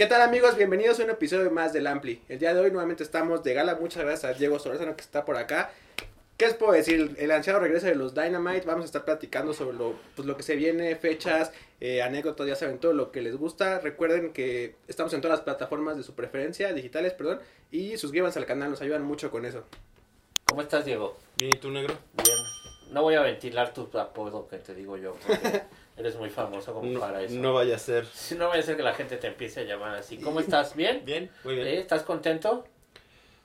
¿Qué tal amigos? Bienvenidos a un episodio más del Ampli. El día de hoy nuevamente estamos de gala. Muchas gracias a Diego Solórzano que está por acá. ¿Qué les puedo decir? El ansiado regreso de los Dynamite. Vamos a estar platicando sobre lo, pues, lo que se viene, fechas, eh, anécdotas, ya saben, todo lo que les gusta. Recuerden que estamos en todas las plataformas de su preferencia, digitales, perdón. Y suscríbanse al canal, nos ayudan mucho con eso. ¿Cómo estás, Diego? Bien, ¿y tú, negro? Bien. No voy a ventilar tu apodo que te digo yo, porque eres muy famoso como No, para eso. no vaya a ser. Si no vaya a ser que la gente te empiece a llamar así. ¿Cómo estás? ¿Bien? Bien, muy bien. ¿Eh? ¿Estás contento?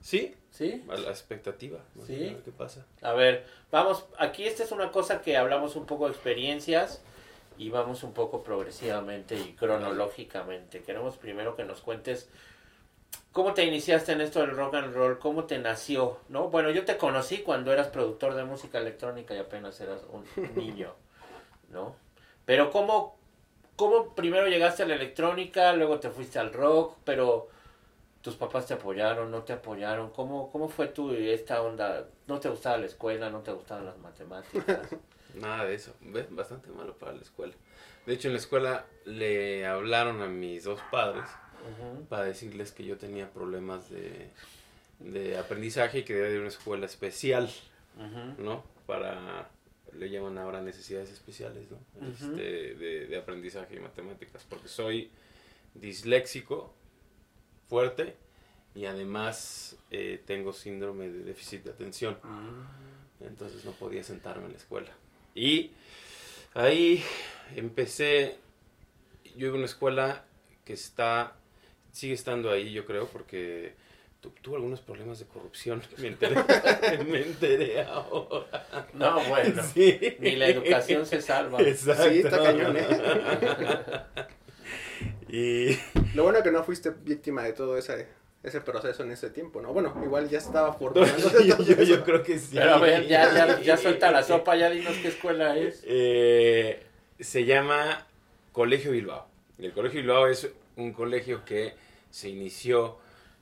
Sí, ¿Sí? a la expectativa. Sí. a ver ¿Qué pasa? A ver, vamos, aquí esta es una cosa que hablamos un poco de experiencias y vamos un poco progresivamente y cronológicamente. Queremos primero que nos cuentes cómo te iniciaste en esto del rock and roll, cómo te nació, ¿no? Bueno, yo te conocí cuando eras productor de música electrónica y apenas eras un niño, ¿no? Pero cómo, cómo primero llegaste a la electrónica, luego te fuiste al rock, pero tus papás te apoyaron, no te apoyaron, ¿cómo, cómo fue tú esta onda? ¿No te gustaba la escuela, no te gustaban las matemáticas? Nada de eso. Ve, Bastante malo para la escuela. De hecho, en la escuela le hablaron a mis dos padres para decirles que yo tenía problemas de, de aprendizaje y que debía de ir a una escuela especial, Ujú. ¿no? Para, le llaman ahora necesidades especiales, ¿no? Este, de, de aprendizaje y matemáticas, porque soy disléxico fuerte y además eh, tengo síndrome de déficit de atención, entonces no podía sentarme en la escuela. Y ahí empecé, yo iba a una escuela que está, sigue estando ahí yo creo, porque tu- tuvo algunos problemas de corrupción, me enteré, me enteré ahora. No, bueno, Sí. ni la educación se salva. Exacto. Sí, está cañón, ¿eh? y Lo bueno que no fuiste víctima de todo ese, ese proceso en ese tiempo, ¿no? Bueno, igual ya estaba formándose yo, creo que sí. Pero a ver, ya, ya, ya suelta la sopa, ya dinos qué escuela es. Eh, se llama Colegio Bilbao. El Colegio Bilbao es un colegio que se inició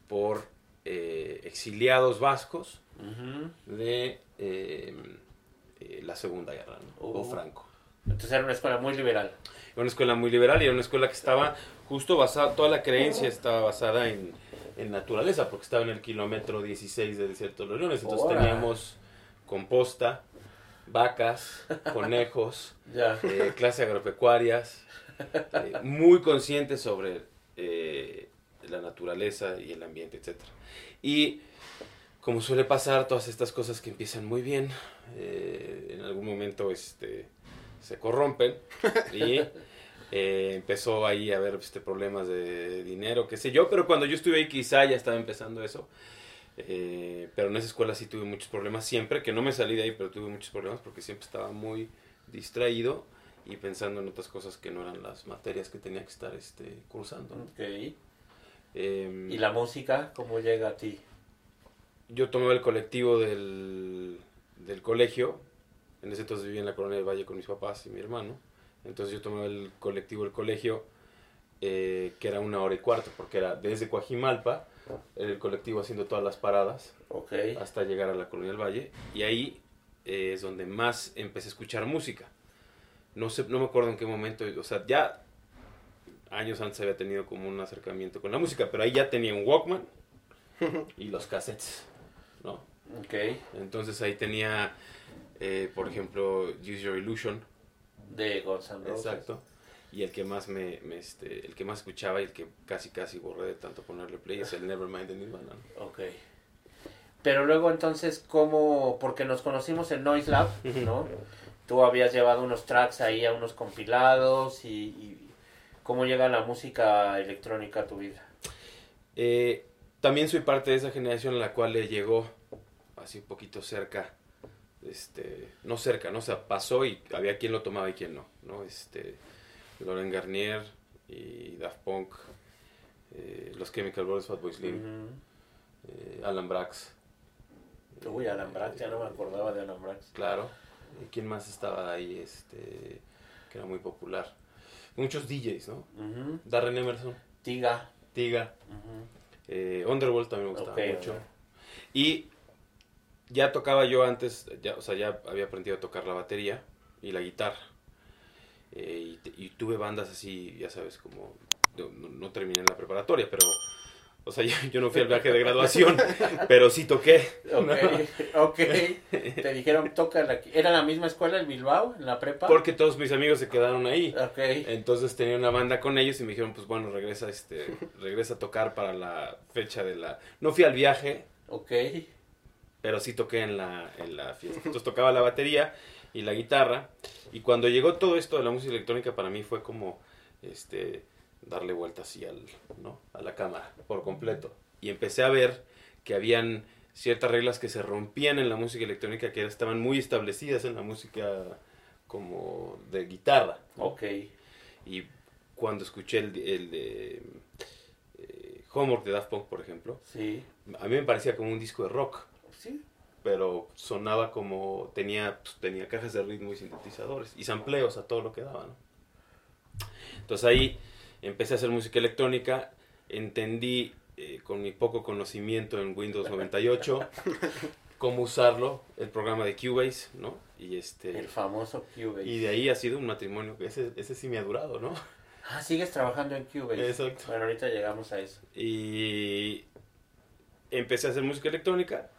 por eh, exiliados vascos de eh, eh, la Segunda Guerra, ¿no? o Oh. Franco. Entonces era una escuela muy liberal. Era una escuela muy liberal y era una escuela que estaba justo basada, toda la creencia estaba basada en, en naturaleza, porque estaba en el kilómetro 16 de Desierto de los Leones. Entonces teníamos composta, vacas, conejos, Ya. eh, clases agropecuarias, eh, muy conscientes sobre eh, la naturaleza y el ambiente, etc. Y como suele pasar, todas estas cosas que empiezan muy bien, eh, en algún momento este, se corrompen y eh, empezó ahí a haber este, problemas de dinero, qué sé yo, pero cuando yo estuve ahí quizá ya estaba empezando eso. Eh, pero en esa escuela sí tuve muchos problemas siempre, que no me salí de ahí, pero tuve muchos problemas porque siempre estaba muy distraído y pensando en otras cosas que no eran las materias que tenía que estar este, cursando. ¿no? Ok. Em, ¿Y la música cómo llega a ti? Yo tomaba el colectivo del, del colegio, en ese entonces vivía en la Colonia del Valle con mis papás y mi hermano, entonces yo tomaba el colectivo del colegio, eh, que era una hora y cuarto, porque era desde Coajimalpa, el colectivo haciendo todas las paradas, Ok. hasta llegar a la Colonia del Valle y ahí eh, es donde más empecé a escuchar música. No sé, no me acuerdo en qué momento, o sea, ya años antes había tenido como un acercamiento con la música, pero ahí ya tenía un Walkman y los cassettes, ¿no? Ok. Entonces ahí tenía, eh, por ejemplo, Use Your Illusion, De Guns N' Roses. exacto, y el que más me, me, este, el que más escuchaba y el que casi casi borré de tanto ponerle play es el Nevermind de Nirvana. ¿no? Ok. Pero luego entonces, ¿cómo? Porque nos conocimos en Noise Lab, ¿no? Tú habías llevado unos tracks ahí a unos compilados y, y ¿cómo llega la música electrónica a tu vida? Eh, también soy parte de esa generación a la cual le llegó así un poquito cerca, este, no cerca, ¿no? O sea, pasó y había quien lo tomaba y quien no, ¿no? Este, Loren Garnier y Daft Punk, eh, los Chemical Brothers, Fatboy Slim, eh, Alan Brax. Uy, Alan Brax, ya no me acordaba de Alan Brax. Claro. ¿Y ¿Quién más estaba ahí? Este, que era muy popular. Muchos DJs, ¿no? Darren Emerson, Tiga. Tiga, eh, Underworld también me gustaba mucho. Y ya tocaba yo antes, ya, o sea, ya había aprendido a tocar la batería y la guitarra. Eh, y, tuve bandas así, ya sabes, como no, no terminé la preparatoria, pero, o sea, yo, yo no fui al viaje de graduación, pero sí toqué. Ok, ok. Te dijeron, toca aquí. ¿Era la misma escuela en Bilbao, en la prepa? Porque todos mis amigos se quedaron ahí. Ok. Entonces tenía una banda con ellos y me dijeron, pues bueno, regresa, este, regresa a tocar para la fecha de la... No fui al viaje, Ok. pero sí toqué en la, en la fiesta. Entonces tocaba la batería y la guitarra. Y cuando llegó todo esto de la música electrónica, para mí fue como este, darle vuelta así al, ¿no? a la cámara por completo. Y empecé a ver que habían ciertas reglas que se rompían en la música electrónica que estaban muy establecidas en la música como de guitarra. ¿no? Ok. Y cuando escuché el, el de eh, Homework de Daft Punk, por ejemplo, Sí. a mí me parecía como un disco de rock Sí. pero sonaba como tenía pues, tenía cajas de ritmo y sintetizadores y sampleos a todo lo que daba ¿no? entonces ahí empecé a hacer música electrónica entendí eh, con mi poco conocimiento en Windows 98 cómo usarlo el programa de Cubase no y este El famoso Cubase. y de ahí ha sido un matrimonio que ese ese sí me ha durado no Ah, sigues trabajando en Cubase. Exacto. Bueno, ahorita llegamos a eso. y empecé a hacer música electrónica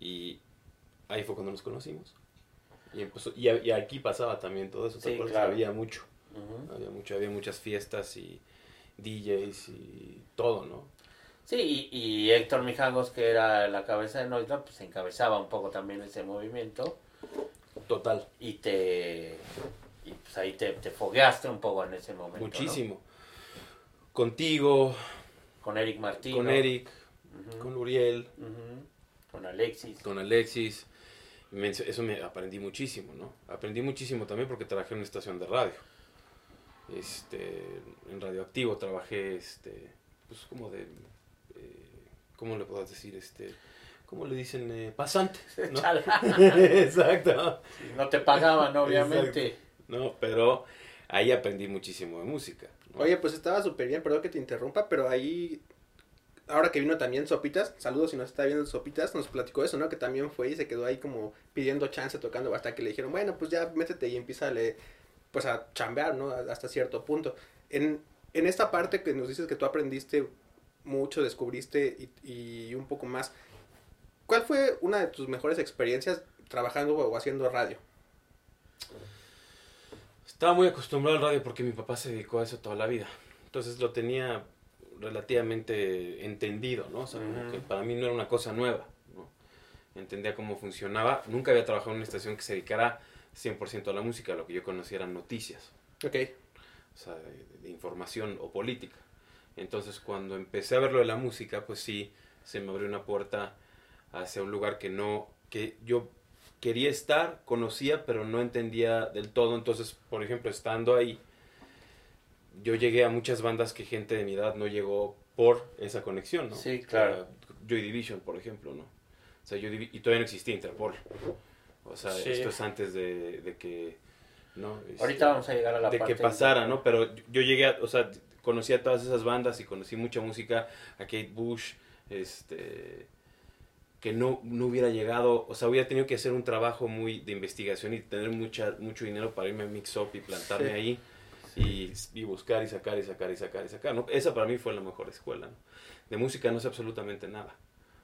y ahí fue cuando nos conocimos y, empezó, y, aquí pasaba también todo eso ¿te Sí, acuerdas? claro. había mucho Había mucho había muchas fiestas y DJs y todo no Sí, y, y Héctor Mijangos, que era la cabeza de Noisland, pues encabezaba un poco también ese movimiento total y te... Y pues ahí te, te fogueaste un poco en ese momento. ¿no? muchísimo contigo Con Eric Martino. con Eric con Uriel Con Alexis. con Alexis eso me aprendí muchísimo, ¿no? Aprendí muchísimo también porque trabajé en una estación de radio. Este, en Radioactivo trabajé, este, pues como de, eh, ¿cómo le puedo decir? Este, ¿cómo le dicen? Eh, pasante, ¿no? Exacto. No te pagaban, obviamente. No, pero ahí aprendí muchísimo de música. ¿no? Oye, pues estaba súper bien, perdón que te interrumpa, pero ahí, ahora que vino también Sopitas, saludos si nos está viendo Sopitas, nos platicó eso, ¿no? Que también fue y se quedó ahí como pidiendo chance, tocando, hasta que le dijeron, bueno, pues ya métete y empieza a, le- pues a chambear, ¿no? Hasta cierto punto. En, en esta parte que nos dices que tú aprendiste mucho, descubriste y, y un poco más, ¿cuál fue una de tus mejores experiencias trabajando o haciendo radio? Estaba muy acostumbrado al radio porque mi papá se dedicó a eso toda la vida. Entonces lo tenía relativamente entendido, ¿no? O sea, que para mí no era una cosa nueva, ¿no? Entendía cómo funcionaba. Nunca había trabajado en una estación que se dedicara 100% a la música. Lo que yo conocía eran noticias, Ok, o sea, de, de información o política. Entonces cuando empecé a ver lo de la música, pues sí, se me abrió una puerta hacia un lugar que no, que yo quería estar, conocía, pero no entendía del todo. Entonces, por ejemplo, estando ahí, yo llegué a muchas bandas que gente de mi edad no llegó por esa conexión, ¿no? Sí, claro. Joy Division, por ejemplo, ¿no? O sea, Divi- y todavía no existía Interpol. O sea, Sí. esto es antes de, de que, ¿no? Este, Ahorita vamos a llegar a la de parte que pasara, ¿no? Pero yo llegué, a, o sea, conocí a todas esas bandas y conocí mucha música, a Kate Bush, este, que no, no hubiera llegado, o sea, hubiera tenido que hacer un trabajo muy de investigación y tener mucha, mucho dinero para irme a Mix Up y plantarme Sí. ahí y, y buscar y sacar y sacar y sacar y sacar, ¿no? Esa para mí fue la mejor escuela, ¿no? De música no sé absolutamente nada.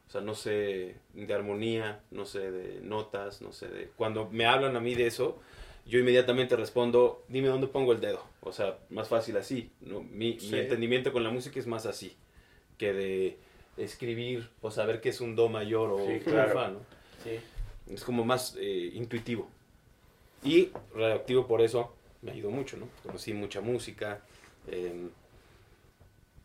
O sea, no sé de armonía, no sé de notas, no sé de... Cuando me hablan a mí de eso, yo inmediatamente respondo, dime dónde pongo el dedo. O sea, más fácil así. ¿no? Mi, Sí. mi entendimiento con la música es más así que de escribir o saber qué es un do mayor o Sí, claro. fa, ¿no? Sí. Es como más eh, intuitivo. Y radioactivo por eso me ha ido mucho, ¿no? Conocí mucha música. eh,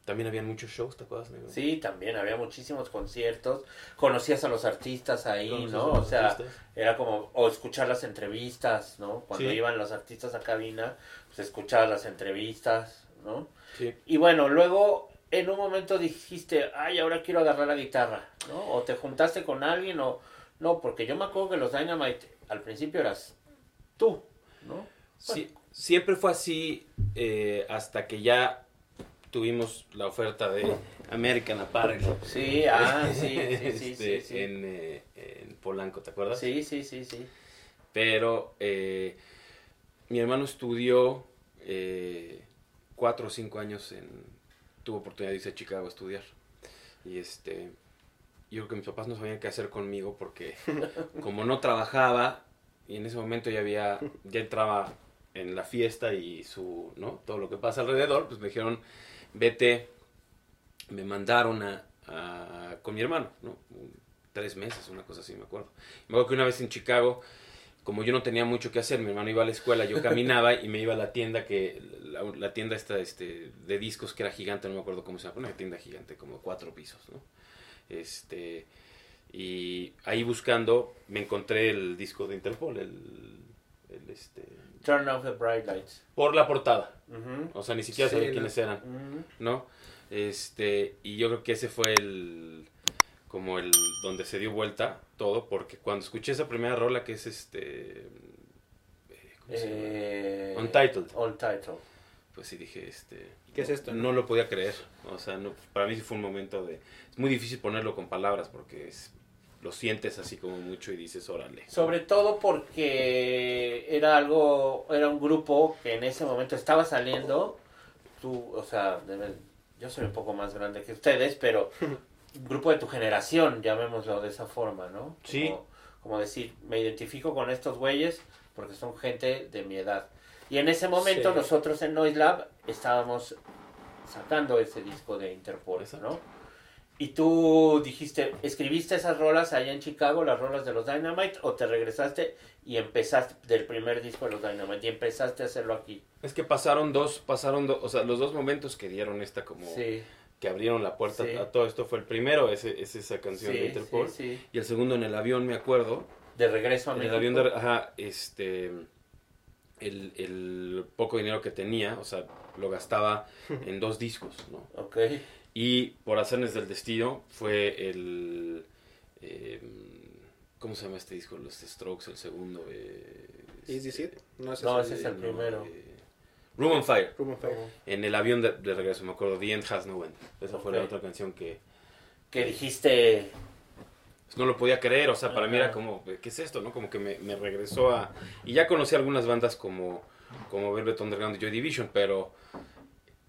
también había muchos shows, ¿te acuerdas? Sí, también había muchísimos conciertos. Conocías a los artistas ahí, Conocías ¿no? O sea, artistas. era como, o escuchar las entrevistas, ¿no? Cuando Sí. iban los artistas a cabina, pues escuchabas las entrevistas, ¿no? Sí. Y bueno, luego en un momento dijiste, ay, ahora quiero agarrar la guitarra, ¿no? O te juntaste con alguien o... No, porque yo me acuerdo que los Dynamite al principio eras tú, ¿no? Sí, siempre fue así eh, hasta que ya tuvimos la oferta de American Apparel. Sí, ah, sí, sí, sí, Este, sí, sí. En, eh, en Polanco, ¿te acuerdas? Sí, sí, sí, sí. Pero eh, mi hermano estudió eh, cuatro o cinco años en, tuve oportunidad de irse a Chicago a estudiar. Y este, yo creo que mis papás no sabían qué hacer conmigo porque como no trabajaba y en ese momento ya había, ya entraba en la fiesta y su, ¿no? Todo lo que pasa alrededor, pues me dijeron, vete, me mandaron a, a- con mi hermano, ¿no? Tres meses, una cosa así, me acuerdo. Me acuerdo que una vez en Chicago, como yo no tenía mucho que hacer, mi hermano iba a la escuela, yo caminaba y me iba a la tienda que, la, la tienda esta este, de discos que era gigante, no me acuerdo cómo se llama, una tienda gigante, como cuatro pisos, ¿no? Este, y ahí buscando me encontré el disco de Interpol, el, el, este, Turn off the bright lights. por la portada, Ujú. o sea, ni siquiera Sí, sabía no. quiénes eran. Ujú. ¿no? Este, y yo creo que ese fue el como el donde se dio vuelta todo, porque cuando escuché esa primera rola que es este eh, ¿cómo se llama? Eh, Untitled. Untitled. pues sí dije este ¿Qué es esto? no lo podía creer, o sea, no, para mí sí fue un momento de es muy difícil ponerlo con palabras porque es- lo sientes así como mucho y dices, órale. Sobre todo porque era algo, era un grupo que en ese momento estaba saliendo. Tú, o sea, yo soy un poco más grande que ustedes, pero un grupo de tu generación, llamémoslo de esa forma, ¿no? Sí. Como, como decir, me identifico con estos güeyes porque son gente de mi edad. Y en ese momento Sí. nosotros en Noise Lab estábamos sacando ese disco de Interpol, Exacto. ¿no? Y tú dijiste, ¿escribiste esas rolas allá en Chicago, las rolas de los Dynamite, o te regresaste y empezaste del primer disco de los Dynamite y empezaste a hacerlo aquí? Es que pasaron dos, pasaron dos, o sea, los dos momentos que dieron esta como Sí, que abrieron la puerta Sí. a todo esto fue el primero, ese, es esa canción de sí, Interpol. sí, sí. Y el segundo en el avión, me acuerdo. De regreso a En México. el avión, de, ajá, este, el, el poco dinero que tenía, o sea, lo gastaba en dos discos, ¿no? Ok, Y por hacerles del destino fue el, eh, ¿cómo se llama este disco? Los Strokes, el segundo. Eh, ¿Is This este, It? No, ese No, es ese el es el de primero. eh, Room on Fire. Room on Fire. En el avión de, de regreso, me acuerdo, The End Has No End. Esa fue la otra canción que, que dijiste, no lo podía creer, o sea, para mí era como, ¿qué es esto? no Como que me, me regresó a... Y ya conocí algunas bandas como, como Velvet Underground y Joy Division, pero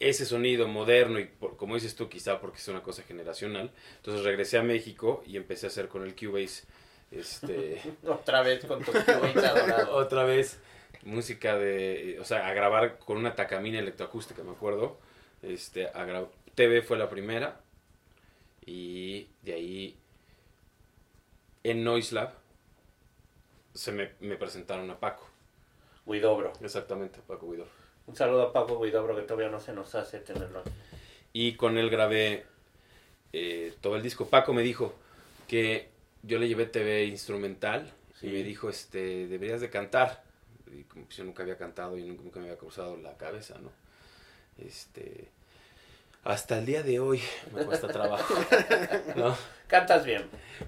ese sonido moderno y por- como dices tú, quizá porque es una cosa generacional, entonces regresé a México y empecé a hacer con el Cubase, este, otra vez con tu Cubase adorado. otra vez música de, o sea, a grabar con una tacamina electroacústica, me acuerdo, este, a TV fue la primera y de ahí en Noise Lab se me, me presentaron a Paco, exactamente, Paco Guidor. Un saludo a Paco Guidobro que todavía no se nos hace tenerlo. Y con él grabé eh, todo el disco. Paco me dijo que yo le llevé TV instrumental Sí. y me dijo, este, deberías de cantar. Y como yo nunca había cantado y nunca, nunca me había cruzado la cabeza, ¿no? Este, hasta el día de hoy me cuesta trabajo, ¿no? Cantas bien.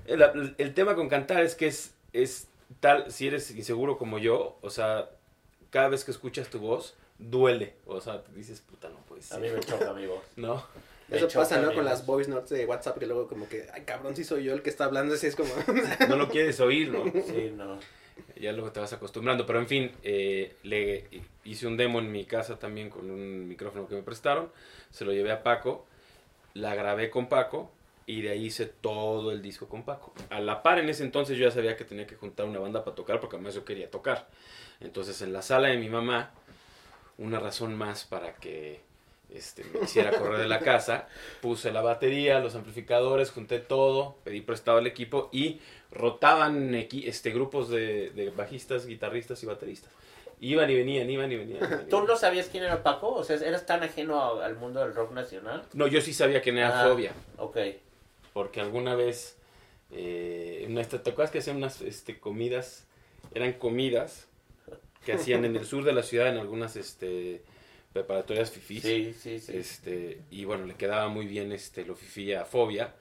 El, el tema con cantar es que es, es tal, si eres inseguro como yo, o sea, cada vez que escuchas tu voz, duele. O sea, te dices, puta, no puede A mí me choca mi voz. ¿No? Me Eso choca pasa, ¿no? Con las voice notes de WhatsApp que luego como que, ay, cabrón, si soy yo el que está hablando, así es como... No lo quieres oír, ¿no? Sí, no. Ya luego te vas acostumbrando. Pero en fin, eh, le hice un demo en mi casa también con un micrófono que me prestaron. Se lo llevé a Paco. La grabé con Paco. Y de ahí hice todo el disco con Paco. A la par en ese entonces yo ya sabía que tenía que juntar una banda para tocar porque además yo quería tocar. Entonces en la sala de mi mamá, una razón más para que este, me hiciera correr de la casa, puse la batería, los amplificadores, junté todo, pedí prestado el equipo y rotaban este, grupos de, de bajistas, guitarristas y bateristas. Iban y venían, iban y venían. iban y ¿Tú venían. no sabías quién era Paco? O sea, ¿eras tan ajeno al mundo del rock nacional? No, yo sí sabía que era Ah. Fobia, Ok. porque alguna vez, eh, ¿te acuerdas que hacían unas este, comidas? Eran comidas que hacían en el sur de la ciudad, en algunas este, preparatorias fifís. Sí, sí, sí. Este, y bueno, le quedaba muy bien este, lo fifí a Fobia.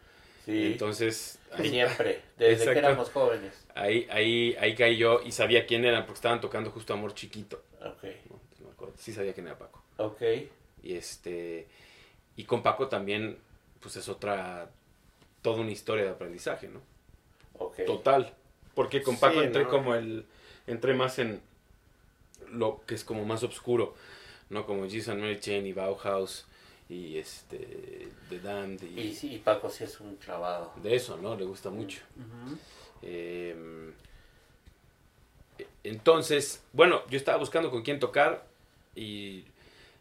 sí. Entonces, ahí, Siempre, desde Exacto. que éramos jóvenes. ahí, ahí, ahí caí yo y sabía quién eran, porque estaban tocando justo Amor Chiquito. Ok, ¿no? Entonces, me acuerdo, sí sabía quién era Paco. ok. Y este y con Paco también, pues es otra, toda una historia de aprendizaje, ¿no? ok. Total. Porque con Paco Sí, entré ¿no? como el, entré más en lo que es como más oscuro. no como Jesus Mary Chain y Bauhaus y este The Damned y, Y, sí, y Paco sí es un clavado. de eso, ¿no? Le gusta mucho. Eh, entonces, bueno, yo estaba buscando con quién tocar y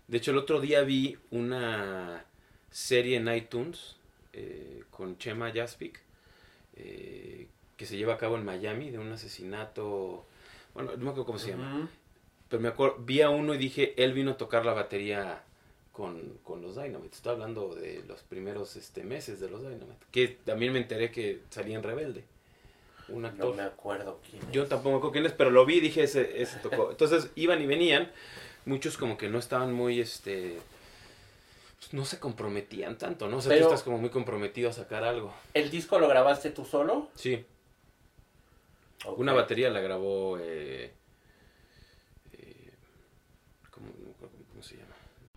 de hecho el otro día vi una serie en iTunes eh, con Chema Jaspic eh, que se lleva a cabo en Miami de un asesinato, bueno, no me acuerdo cómo se llama, Ujú. Pero me acuerdo, vi a uno y dije, él vino a tocar la batería con, con los Dynamite. Estoy hablando de los primeros este, meses de los Dynamite. Que también me enteré que salía en Rebelde. Un actor. No me acuerdo quién es. Yo tampoco me acuerdo quién es, pero lo vi y dije, ese, ese tocó. Entonces iban y venían. Muchos como que no estaban muy, este... pues, no se comprometían tanto, ¿no? O sea, Pero- tú estás como muy comprometido a sacar algo. ¿El disco lo grabaste tú solo? Sí, Ok. una batería la grabó... Eh, ¿cómo, no me acuerdo cómo se llama?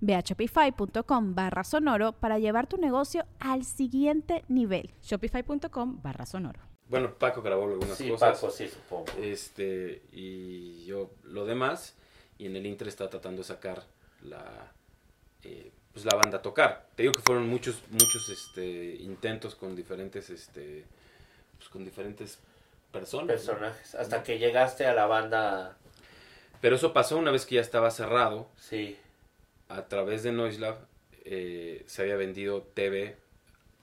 Ve a shopify.com barra sonoro para llevar tu negocio al siguiente nivel. Shopify.com barra sonoro. Bueno, Paco grabó algunas Sí, cosas. Paco, sí, supongo. Este, y yo lo demás, y en el Inter está tratando de sacar la, eh, pues la banda a tocar. Te digo que fueron muchos, muchos este, intentos con diferentes, este, pues con diferentes personas. ¿no? Personajes. Hasta que llegaste a la banda. Pero eso pasó una vez que ya estaba cerrado, Sí. A través de Noiselab eh, se había vendido TV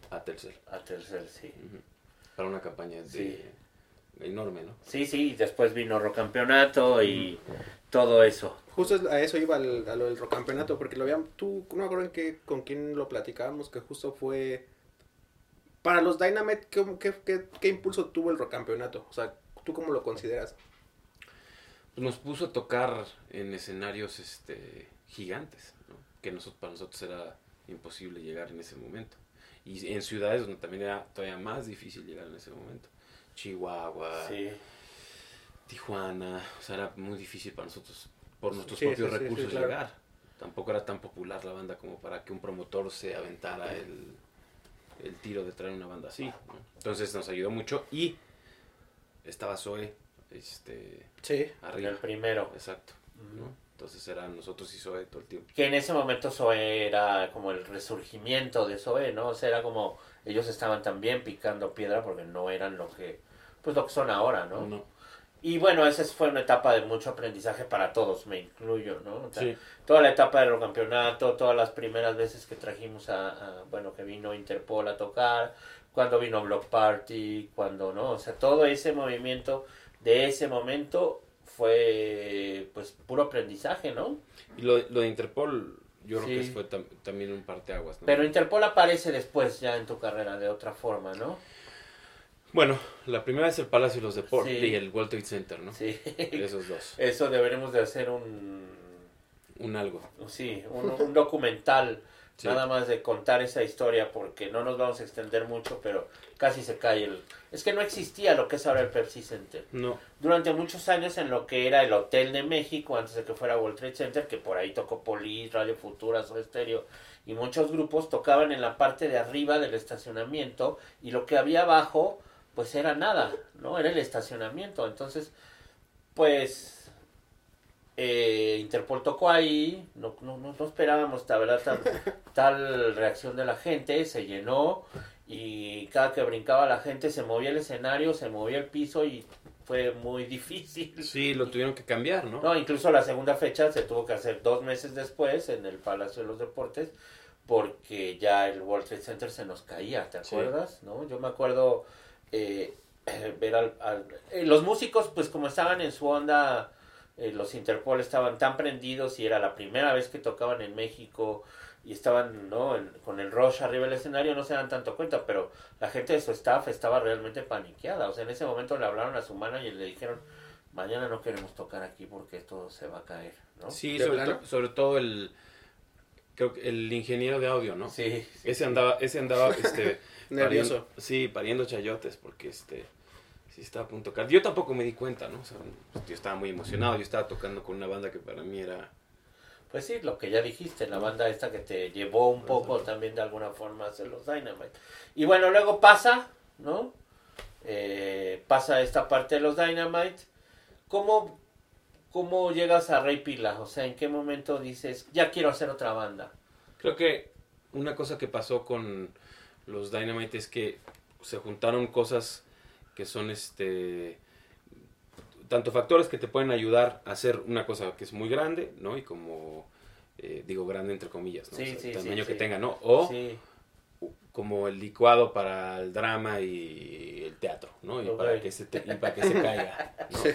a Telcel, A tercer, sí. para una campaña de, Sí. enorme, ¿no? Sí, sí, y después vino Rocampeonato y todo eso. Justo a eso iba al- a lo del campeonato, porque lo habían, tú, no me acuerdo en qué, con quién lo platicábamos, que justo fue, para los Dynamite, ¿qué, qué, qué, qué impulso tuvo el campeonato? O sea, ¿tú cómo lo consideras? Pues nos puso a tocar en escenarios este, gigantes. Que nosotros, para nosotros era imposible llegar en ese momento. Y en ciudades donde también era todavía más difícil llegar en ese momento. Chihuahua, Sí. Tijuana, o sea, era muy difícil para nosotros por nuestros Sí, propios sí, recursos claro. llegar. Tampoco era tan popular la banda como para que un promotor se aventara el, el tiro de traer una banda así. ¿no? Entonces nos ayudó mucho y estaba Zoe este, Sí. Arriba. el primero. Exacto. ¿no? Entonces eran nosotros y Zoe todo el tiempo. Que en ese momento Zoe era como el resurgimiento de Zoe, ¿no? O sea, era como ellos estaban también picando piedra porque no eran lo que pues lo que son ahora, ¿no? No. Y bueno, esa fue una etapa de mucho aprendizaje para todos, me incluyo, ¿no? O sea, Sí. Toda la etapa del campeonato, todas las primeras veces que trajimos a, a- bueno, que vino Interpol a tocar, cuando vino Block Party, cuando, ¿no? O sea, todo ese movimiento de ese momento fue, pues, puro aprendizaje, ¿no? Y lo, lo de Interpol, yo creo que fue tam- también un parteaguas. ¿no? Pero Interpol aparece después ya en tu carrera de otra forma, ¿no? Bueno, la primera es el Palacio de los Deportes Sí. y el World Trade Center, ¿no? Sí. Esos dos. Eso deberemos de hacer un, Un algo. sí, un, un documental, Sí. nada más de contar esa historia, porque no nos vamos a extender mucho, pero casi se cae el... Es que no existía lo que es ahora el Pepsi Center. No. Durante muchos años en lo que era el Hotel de México, antes de que fuera World Trade Center, que por ahí tocó Polis, Radio Futura, Soda Stereo, y muchos grupos tocaban en la parte de arriba del estacionamiento, y lo que había abajo, pues era nada, ¿no? Era el estacionamiento. Entonces, pues, eh, Interpol tocó ahí, no, no, no, no esperábamos, la verdad, tal, tal reacción de la gente, se llenó, y cada que brincaba la gente se movía el escenario, se movía el piso y fue muy difícil. Sí, lo tuvieron que cambiar, ¿no? No, incluso la segunda fecha se tuvo que hacer dos meses después en el Palacio de los Deportes porque ya el World Trade Center se nos caía, ¿te Sí. acuerdas? ¿No? Yo me acuerdo eh, ver al, al- eh, los músicos pues como estaban en su onda eh, los Interpol estaban tan prendidos y era la primera vez que tocaban en México y estaban ¿no? en- con el rush arriba del escenario no se dan tanto cuenta pero la gente de su staff estaba realmente paniqueada o sea en ese momento le hablaron a su manager y le dijeron mañana no queremos tocar aquí porque esto se va a caer ¿no? Sí, ¿De sobre, plano? to- sobre todo el, creo que el ingeniero de audio, ¿no? sí, sí, Ese sí. andaba, ese andaba, este, Nervioso. pariendo- sí, pariendo chayotes, porque este, sí estaba a punto de. Yo tampoco me di cuenta, ¿no? O sea, pues, yo estaba muy emocionado, yo estaba tocando con una banda que para mí era, Pues sí, lo que ya dijiste, la banda esta que te llevó un poco también de alguna forma a hacer los Dynamite. Y bueno, luego pasa, ¿no? Eh, pasa esta parte de los Dynamite. ¿Cómo, ¿Cómo llegas a Rey Pila? O sea, ¿en qué momento dices, ya quiero hacer otra banda? Creo que una cosa que pasó con los Dynamite es que se juntaron cosas que son este tanto factores que te pueden ayudar a hacer una cosa que es muy grande, ¿no? Y como eh, digo grande entre comillas, ¿no? Sí, O sea, sí, el sí, tamaño que sí. tenga, ¿no? O Sí, como el licuado para el drama y el teatro, ¿no? Y para que se te- y para que se caiga, ¿no?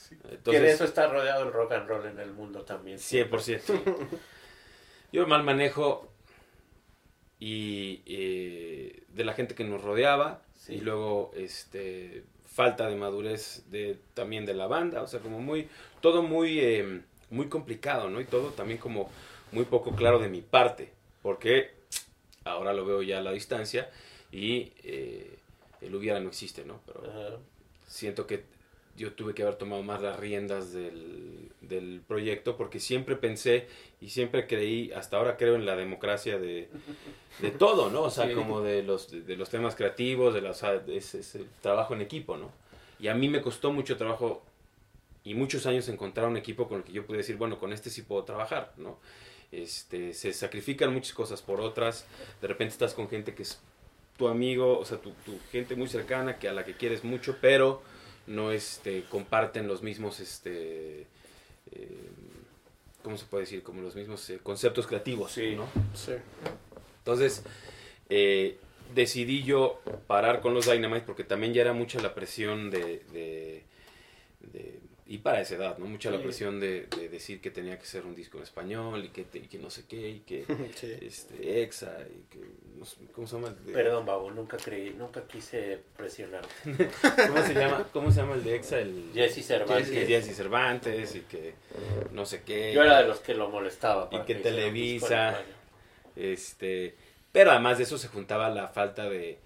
Sí. que de Entonces, eso está rodeado el rock and roll en el mundo también. 100%. Yo mal manejo y eh, de la gente que nos rodeaba Sí. y luego este falta de madurez de también de la banda, o sea, como muy todo muy eh, muy complicado, ¿no? Y todo también como muy poco claro de mi parte, porque ahora lo veo ya a la distancia y eh, el hubiera no existe, ¿no? Pero Ajá. siento que yo tuve que haber tomado más las riendas del, del proyecto porque siempre pensé y siempre creí, hasta ahora creo en la democracia de, de todo, ¿no? O sea, Sí. como de los, de, los temas creativos, de, la, o sea, es, es el trabajo en equipo, ¿no? Y a mí me costó mucho trabajo y muchos años encontrar un equipo con el que yo pudiera decir, bueno, con este sí puedo trabajar, ¿no? Este, se sacrifican muchas cosas por otras, de repente estás con gente que es tu amigo, o sea, tu, tu gente muy cercana, que a la que quieres mucho, pero no este, comparten los mismos, este, eh, ¿cómo se puede decir? Como los mismos eh, conceptos creativos, Sí. ¿no? Sí. Entonces, eh, decidí yo parar con los Dynamite porque también ya era mucha la presión de, de- de- y para esa edad, ¿no? Mucha la presión de, de decir que tenía que ser un disco en español y que, te- y que no sé qué y que Sí. este, EXA y que, no sé, ¿cómo se llama? Perdón, Babo, nunca creí, nunca quise presionar. ¿Cómo se llama? ¿Cómo se llama el de EXA? El, Jesse Cervantes. Que Jesse Cervantes y que no sé qué. Yo era de los que lo molestaba. Y para que un disco en Televisa. Este, pero además de eso se juntaba la falta de,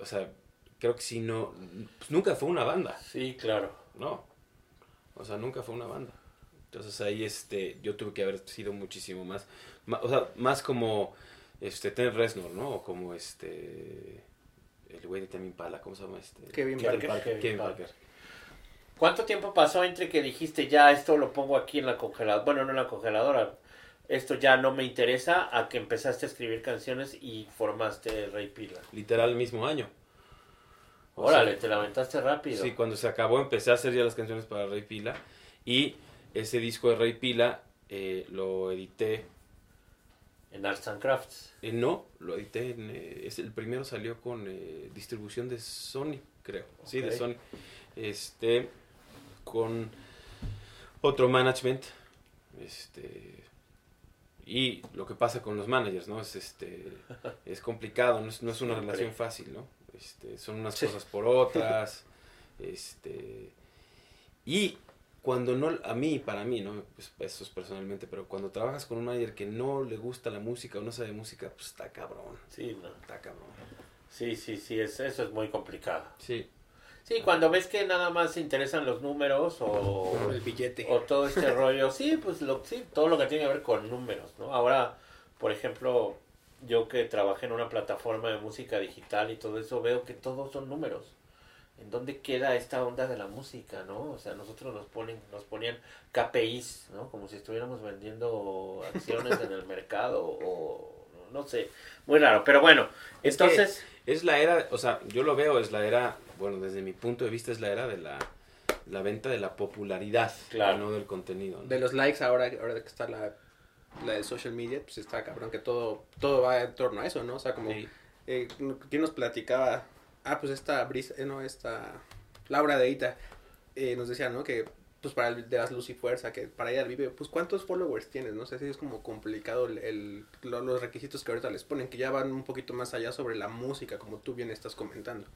o sea, creo que sí no, pues nunca fue una banda, Sí, claro. no, o sea, nunca fue una banda. Entonces ahí, este, yo tuve que haber sido muchísimo más, o sea, más como, este, Ten Reznor, ¿no? O como, este, el güey de Temi Impala, ¿cómo se llama este? Kevin Parker. Kevin Kevin Parker. ¿Cuánto tiempo pasó entre que dijiste ya esto lo pongo aquí en la congeladora? Bueno, no en la congeladora. Esto ya no me interesa a que empezaste a escribir canciones y formaste Rey Pila. Literal el mismo año. O Órale, sea, te lamentaste rápido. Sí, cuando se acabó empecé a hacer ya las canciones para Rey Pila y ese disco de Rey Pila eh, lo edité, En Arts and Crafts. eh, no, lo edité, en, eh, es, el primero salió con distribución de Sony, creo, sí, de. Sony, este, con otro management, este, y lo que pasa con los managers, ¿no? Es, este, es complicado, no es, no es una relación fácil, ¿no? Este, son unas Sí. cosas por otras, este, y cuando no, a mí, para mí, ¿no? Pues eso es personalmente, pero cuando trabajas con un manager que no le gusta la música o no sabe música, pues está cabrón, Sí, no. está cabrón. Sí, sí, sí, es, eso es muy complicado. Sí, Sí, cuando ves que nada más se interesan los números o, El billete. o todo este rollo, sí, pues lo, sí, todo lo que tiene que ver con números, ¿no? Ahora, por ejemplo, yo que trabajé en una plataforma de música digital y todo eso, veo que todos son números. ¿En dónde queda esta onda de la música, no? O sea, nosotros nos ponen, nos ponían KPIs, ¿no? Como si estuviéramos vendiendo acciones en el mercado o no sé, muy raro. Pero bueno, Es que- entonces, es la era, o sea, yo lo veo, es la era, bueno, desde mi punto de vista es la era de la, la venta de la popularidad, Claro. no del contenido. ¿no? De los likes ahora, ahora que está la, la de social media, pues está cabrón que todo, todo va en torno a eso, ¿no? O sea, como, Sí. eh, ¿quién nos platicaba Ah, pues esta Brisa, eh, no, esta Laura de Ita eh, nos decía, ¿no? Que pues para el de las Luz y Fuerza, que para ella vive, pues cuántos followers tienes, no sé si es como complicado el, el- lo- los requisitos que ahorita les ponen, que ya van un poquito más allá sobre la música, como tú bien estás comentando.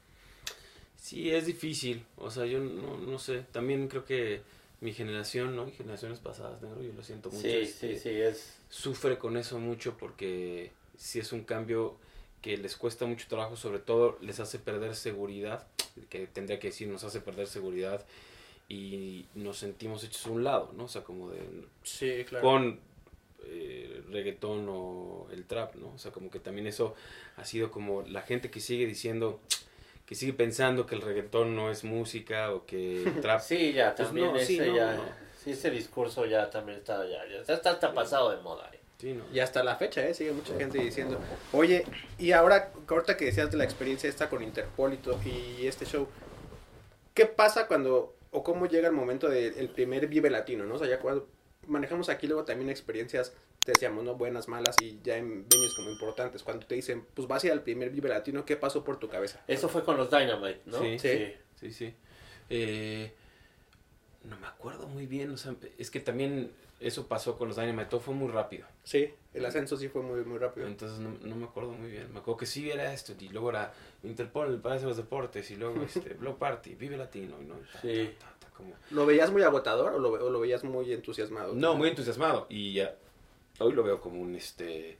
Sí, es difícil. O sea, yo no, no sé. También creo que mi generación, ¿no? Y generaciones pasadas, negro, yo lo siento mucho. Sí, este, sí, sí, es... Sufre con eso mucho porque sí es un cambio que les cuesta mucho trabajo, sobre todo les hace perder seguridad, que tendría que decir, nos hace perder seguridad y nos sentimos hechos a un lado, ¿no? O sea, como de... Sí, claro. con eh, reggaetón o el trap, ¿no? O sea, como que también eso ha sido como la gente que sigue diciendo, que sigue pensando que el reggaetón no es música o que el trap... Sí, ya, Pues también no, ese sí, no, ya... no. Sí, ese discurso ya también está, ya, ya está, está, está pasado de moda. eh. Sí, ¿no? Y hasta la fecha, ¿eh? Sigue mucha gente diciendo, oye, y ahora, ahorita que decías de la experiencia esta con Interpol y, este show, ¿qué pasa cuando, o cómo llega el momento del primer Vive Latino, ¿no? O sea, ya cuando manejamos aquí luego también experiencias, decíamos, ¿no? Buenas, malas y ya en venues como importantes. Cuando te dicen, pues vas a ir al primer Vive Latino, ¿qué pasó por tu cabeza? Eso fue con los Dynamite, ¿no? Sí. Sí. Sí, sí. Eh, no me acuerdo muy bien, o sea, es que también eso pasó con los Dynamite, todo fue muy rápido. Sí, el ascenso sí fue muy, muy rápido. Entonces no, no me acuerdo muy bien. Me acuerdo que sí era esto, y luego era Interpol, el Palacio de los Deportes, y luego este, Block Party, Vive Latino, y ¿no? Ta, Sí. ta, ta, ta, como- ¿Lo veías muy agotador o lo, o lo veías muy entusiasmado? No, muy entusiasmado. Y ya, hoy lo veo como un este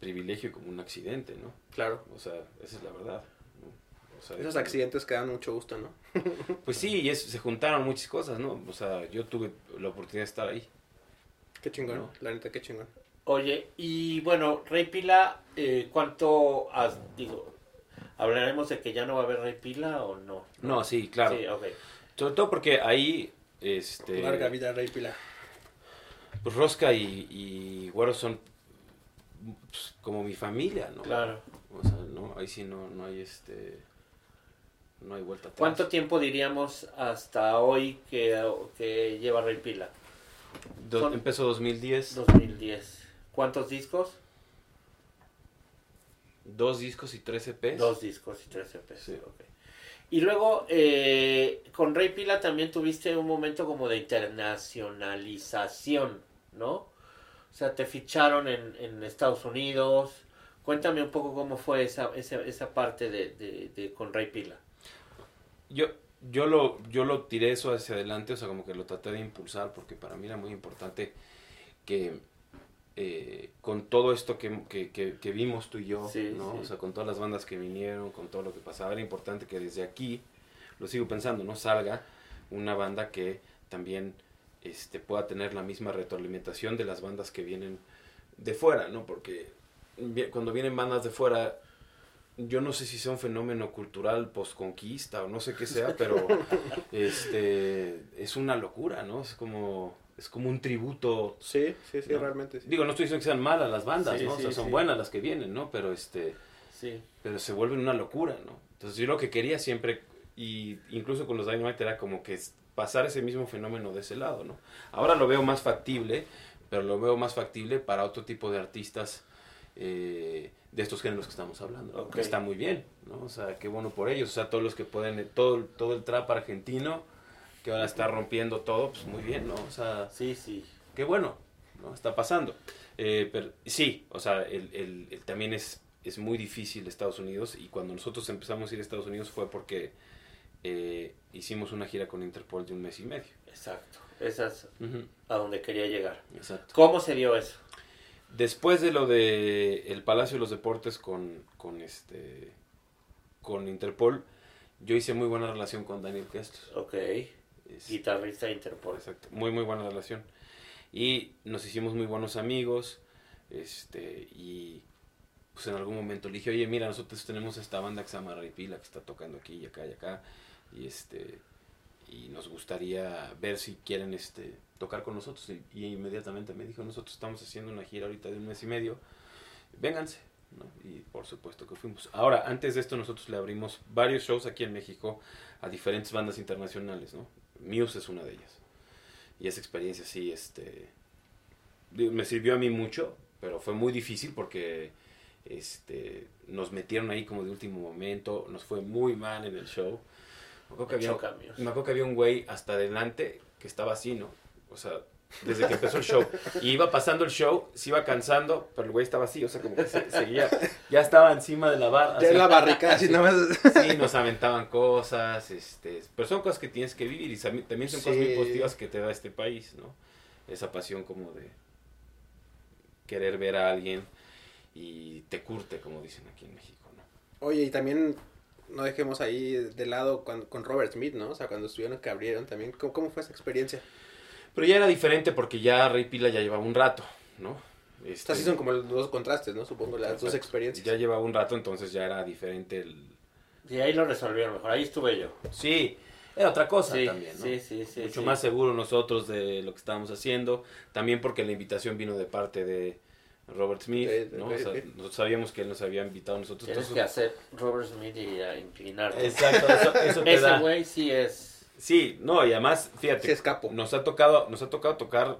privilegio, como un accidente, ¿no? Claro. O sea, esa es la verdad. ¿no? O sea, Esos accidentes que dan mucho gusto, ¿no? Pues sí, y es- se juntaron muchas cosas, ¿no? O sea, yo tuve la oportunidad de estar ahí. Qué chingón, No. la neta, qué chingón. Oye, y bueno, Rey Pila, eh, ¿cuánto has, digo, hablaremos de que ya no va a haber Rey Pila o no? No, sí, claro. Sí, ok. Sobre todo porque ahí, este... Larga vida, Rey Pila. Pues Rosca y, y Güero son pues, como mi familia, ¿no? Claro. O sea, no, ahí sí no, no hay este... No hay vuelta atrás. ¿Cuánto tiempo diríamos hasta hoy que, que lleva Rey Pila? Do- Empezó 2010, 2010. ¿Cuántos discos? dos discos y tres EPs. Dos discos y tres EPs. Sí. ok. Y luego, eh, con Rey Pila también tuviste un momento como de internacionalización, ¿no? O sea, te ficharon en, en Estados Unidos. Cuéntame un poco cómo fue esa, esa, esa parte de, de, de con Rey Pila. Yo, yo, lo, yo lo tiré eso hacia adelante, o sea, como que lo traté de impulsar, porque para mí era muy importante que eh, con todo esto que, que, que- que vimos tú y yo, Sí, ¿no? sí. O sea, con todas las bandas que vinieron, con todo lo que pasaba, era importante que desde aquí, lo sigo pensando, ¿no? Salga una banda que también este, pueda tener la misma retroalimentación de las bandas que vienen de fuera, ¿no? Porque cuando vienen bandas de fuera, yo no sé si sea un fenómeno cultural postconquista o no sé qué sea, pero este es una locura, ¿no? Es como es como un tributo. Sí, sí, sí, No. realmente sí. Digo, no estoy diciendo que sean malas las bandas, Sí, ¿no? o sea, son buenas las que vienen, ¿no? Pero este Sí. pero se vuelven una locura, ¿no? Entonces yo lo que quería siempre y incluso con los Dynamite era como que pasar ese mismo fenómeno de ese lado, ¿no? Ahora lo veo más factible, pero lo veo más factible para otro tipo de artistas eh, de estos géneros que estamos hablando, ¿no? Ok. que está muy bien, ¿no? O sea, qué bueno por ellos, o sea, todos los que pueden, todo, todo el trap argentino que ahora está rompiendo todo, pues muy bien, ¿no? O sea, Sí, sí. qué bueno, ¿no? Está pasando. Eh, pero sí, o sea, el, el- el- también es, es muy difícil Estados Unidos y cuando nosotros empezamos a ir a Estados Unidos fue porque eh, hicimos una gira con Interpol de un mes y medio. Exacto. Esa es a donde quería llegar. Exacto. ¿Cómo se dio eso? Después de lo de el Palacio de los Deportes con, con este con Interpol, yo hice muy buena relación con Daniel Kessler. Ok. Es- Guitarrista Interpol. Exacto, muy muy buena relación. Y nos hicimos muy buenos amigos, este, y pues en algún momento le dije, oye, mira, nosotros tenemos esta banda que se llama Rey Pila, que está tocando aquí y acá y acá, y este, y nos gustaría ver si quieren este, tocar con nosotros. Y, inmediatamente me dijo, nosotros estamos haciendo una gira ahorita de un mes y medio, vénganse. Y por supuesto que fuimos. Ahora, antes de esto nosotros le abrimos varios shows aquí en México a diferentes bandas internacionales, ¿no? Muse es una de ellas. Y esa experiencia sí, este, me sirvió a mí mucho, pero fue muy difícil porque este, nos metieron ahí como de último momento, nos fue muy mal en el show. Me acuerdo que había, Ocho cambios. me acuerdo que había un güey hasta adelante que estaba así, ¿no? O sea, desde que empezó el show. Y iba pasando el show, se iba cansando, pero el güey estaba así, o sea, como que se- seguía, ya estaba encima de la barra. Ya en la barricada, así nada más. Sí, nos aventaban cosas, este, pero son cosas que tienes que vivir y también son cosas muy positivas que te da este país, ¿no? Esa pasión como de querer ver a alguien y te curte, como dicen aquí en México, ¿no? Oye, y también no dejemos ahí de lado con, con Robert Smith, ¿no? O sea, cuando estuvieron que abrieron también. ¿Cómo, cómo fue esa experiencia? Pero ya era diferente porque ya Rey Pila ya llevaba un rato, ¿no? O Este, sea, sí son como los dos contrastes, ¿no? Supongo, las dos experiencias. Ya llevaba un rato, entonces ya era diferente el... Y ahí lo resolvieron mejor. Ahí estuve yo. Sí, era otra cosa Sí, también, ¿no? sí, sí, sí, Mucho sí. más seguro nosotros de lo que estábamos haciendo. También porque la invitación vino de parte de Robert Smith, Ok, ¿no? ok, O sea, nosotros sabíamos que él nos había invitado a nosotros. Tienes entonces- que hacer Robert Smith y a inclinarte. Exacto, eso, eso te Ese da. güey sí es. Sí, no, y además, fíjate, Sí, escapo. nos ha tocado, nos ha tocado tocar,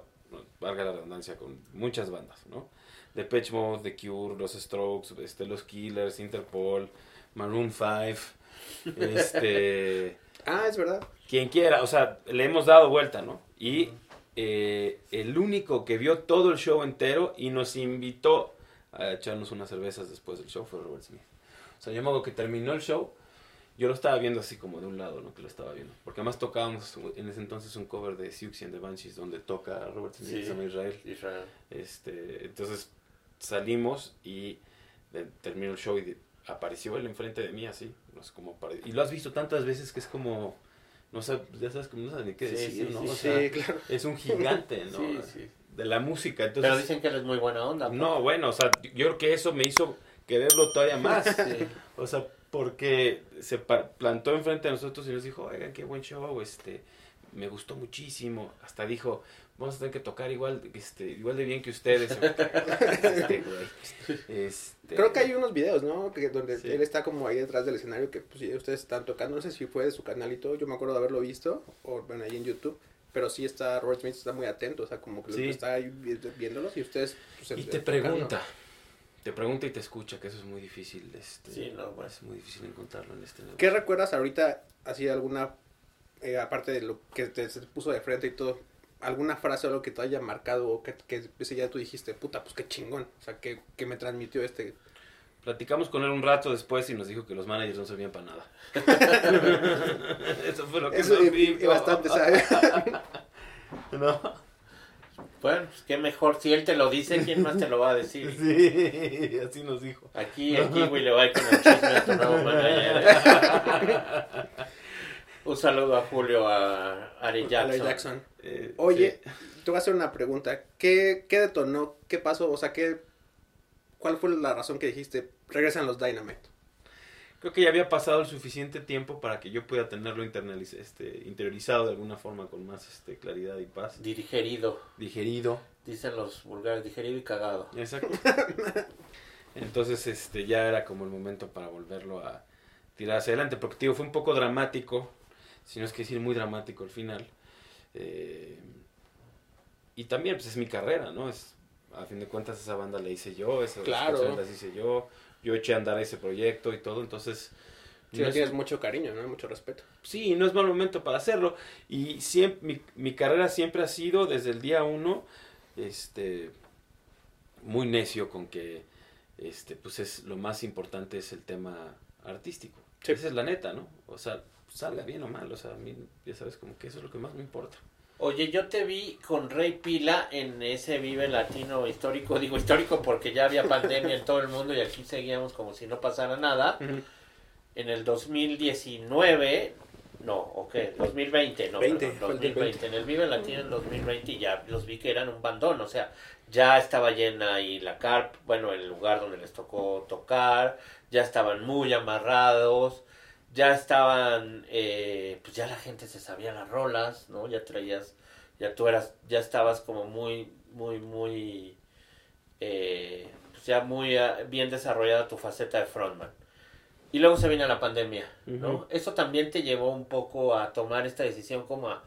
valga la redundancia, con muchas bandas, ¿no? Depeche Mode, The Cure, Los Strokes, este, Los Killers, Interpol, Maroon 5, este, Ah, es verdad. quien quiera, o sea, le hemos dado vuelta, ¿no? Y eh, el único que vio todo el show entero y nos invitó a echarnos unas cervezas después del show fue Robert Smith. O sea, yo me acuerdo que terminó el show, yo lo estaba viendo así como de un lado, ¿no? Que lo estaba viendo. Porque además tocábamos en ese entonces un cover de Siouxsie and the Banshees donde toca Robert Smith, Sí. llama Israel. Israel. Este, entonces salimos y de- terminó el show y de- apareció él enfrente de mí así, no sé cómo apare- Y lo has visto tantas veces que es como, no sé, ya sabes, como no sabes ni qué Sí, decir, sí, ¿no? sí, o sea, claro. es un gigante, ¿no? De la música, entonces... Pero dicen que él es muy buena onda. pues. No, bueno, o sea, yo creo que eso me hizo quererlo todavía más. O sea, porque se plantó enfrente de nosotros y nos dijo, oigan, qué buen show, este, me gustó muchísimo. Hasta dijo, vamos a tener que tocar igual, este, igual de bien que ustedes. Este. Este, Creo que hay unos videos, ¿no? Que donde Sí. él está como ahí detrás del escenario que pues, ustedes están tocando. No sé si fue de su canal y todo. Yo me acuerdo de haberlo visto. O bueno, ahí en YouTube. Pero sí está, Robert Smith está muy atento. O sea, como que Sí. está ahí vi- viéndolos y ustedes... pues, Y te tocando. pregunta, te pregunta y te escucha, que eso es muy difícil. Este, Sí, no, bueno. Es muy difícil encontrarlo en este negocio. ¿Qué recuerdas ahorita, así alguna, eh, aparte de lo que te, se te puso de frente y todo, alguna frase o algo que te haya marcado o que, que ese ya tú dijiste, puta, pues qué chingón, o sea, que, que me transmitió este... Platicamos con él un rato después y nos dijo que los managers no servían para nada. Eso fue lo que Eso nos y, dijo. y bastante, ¿sabes? No. Bueno, pues qué mejor. Si él te lo dice, ¿quién más te lo va a decir? Sí, así nos dijo. Aquí el kiwi le va a ir con el chisme a tu nuevo manager. Un saludo a Julio, a Ari Jackson. Jackson. Eh, Oye, sí. te voy a hacer una pregunta. ¿Qué, ¿Qué detonó? ¿Qué pasó? O sea, ¿qué, ¿cuál fue la razón que dijiste, regresan los Dynamite? Creo que ya había pasado el suficiente tiempo para que yo pueda tenerlo internaliz- este, interiorizado de alguna forma con más este, claridad y paz. Digerido, Digerido. dicen los vulgares, digerido y cagado. Exacto. Entonces, este, ya era como el momento para volverlo a tirar hacia adelante. Porque, digo, fue un poco dramático, si no es que decir muy dramático al final. Eh, y también, pues, es mi carrera, ¿no? Es, a fin de cuentas, esa banda la hice yo, esas Claro. canciones las hice yo. Yo eché a andar ese proyecto y todo, entonces... Sí, no es- tienes mucho cariño, ¿no? Mucho respeto. sí, no es mal momento para hacerlo. Y siempre, mi, mi carrera siempre ha sido, desde el día uno, este, muy necio con que, este, pues es, lo más importante es el tema artístico. Sí. Esa es la neta, ¿no? O sea, salga bien o mal, o sea, a mí, ya sabes, como que eso es lo que más me importa. Oye, yo te vi con Rey Pila en ese Vive Latino histórico. Digo histórico porque ya había pandemia en todo el mundo y aquí seguíamos como si no pasara nada. En el 2019, no, ¿o qué? 2020, no, 20, perdón, fue el 2020. En el Vive Latino en 2020 y ya los vi que eran un bandón, o sea, ya estaba llena ahí la carp, bueno, el lugar donde les tocó tocar, ya estaban muy amarrados, ya estaban, eh, pues ya la gente se sabía las rolas, ¿no? Ya traías, ya tú eras, ya estabas como muy, muy, muy, eh, pues ya muy ah, bien desarrollada tu faceta de frontman. Y luego se viene la pandemia, ¿no? Eso también te llevó un poco a tomar esta decisión como a,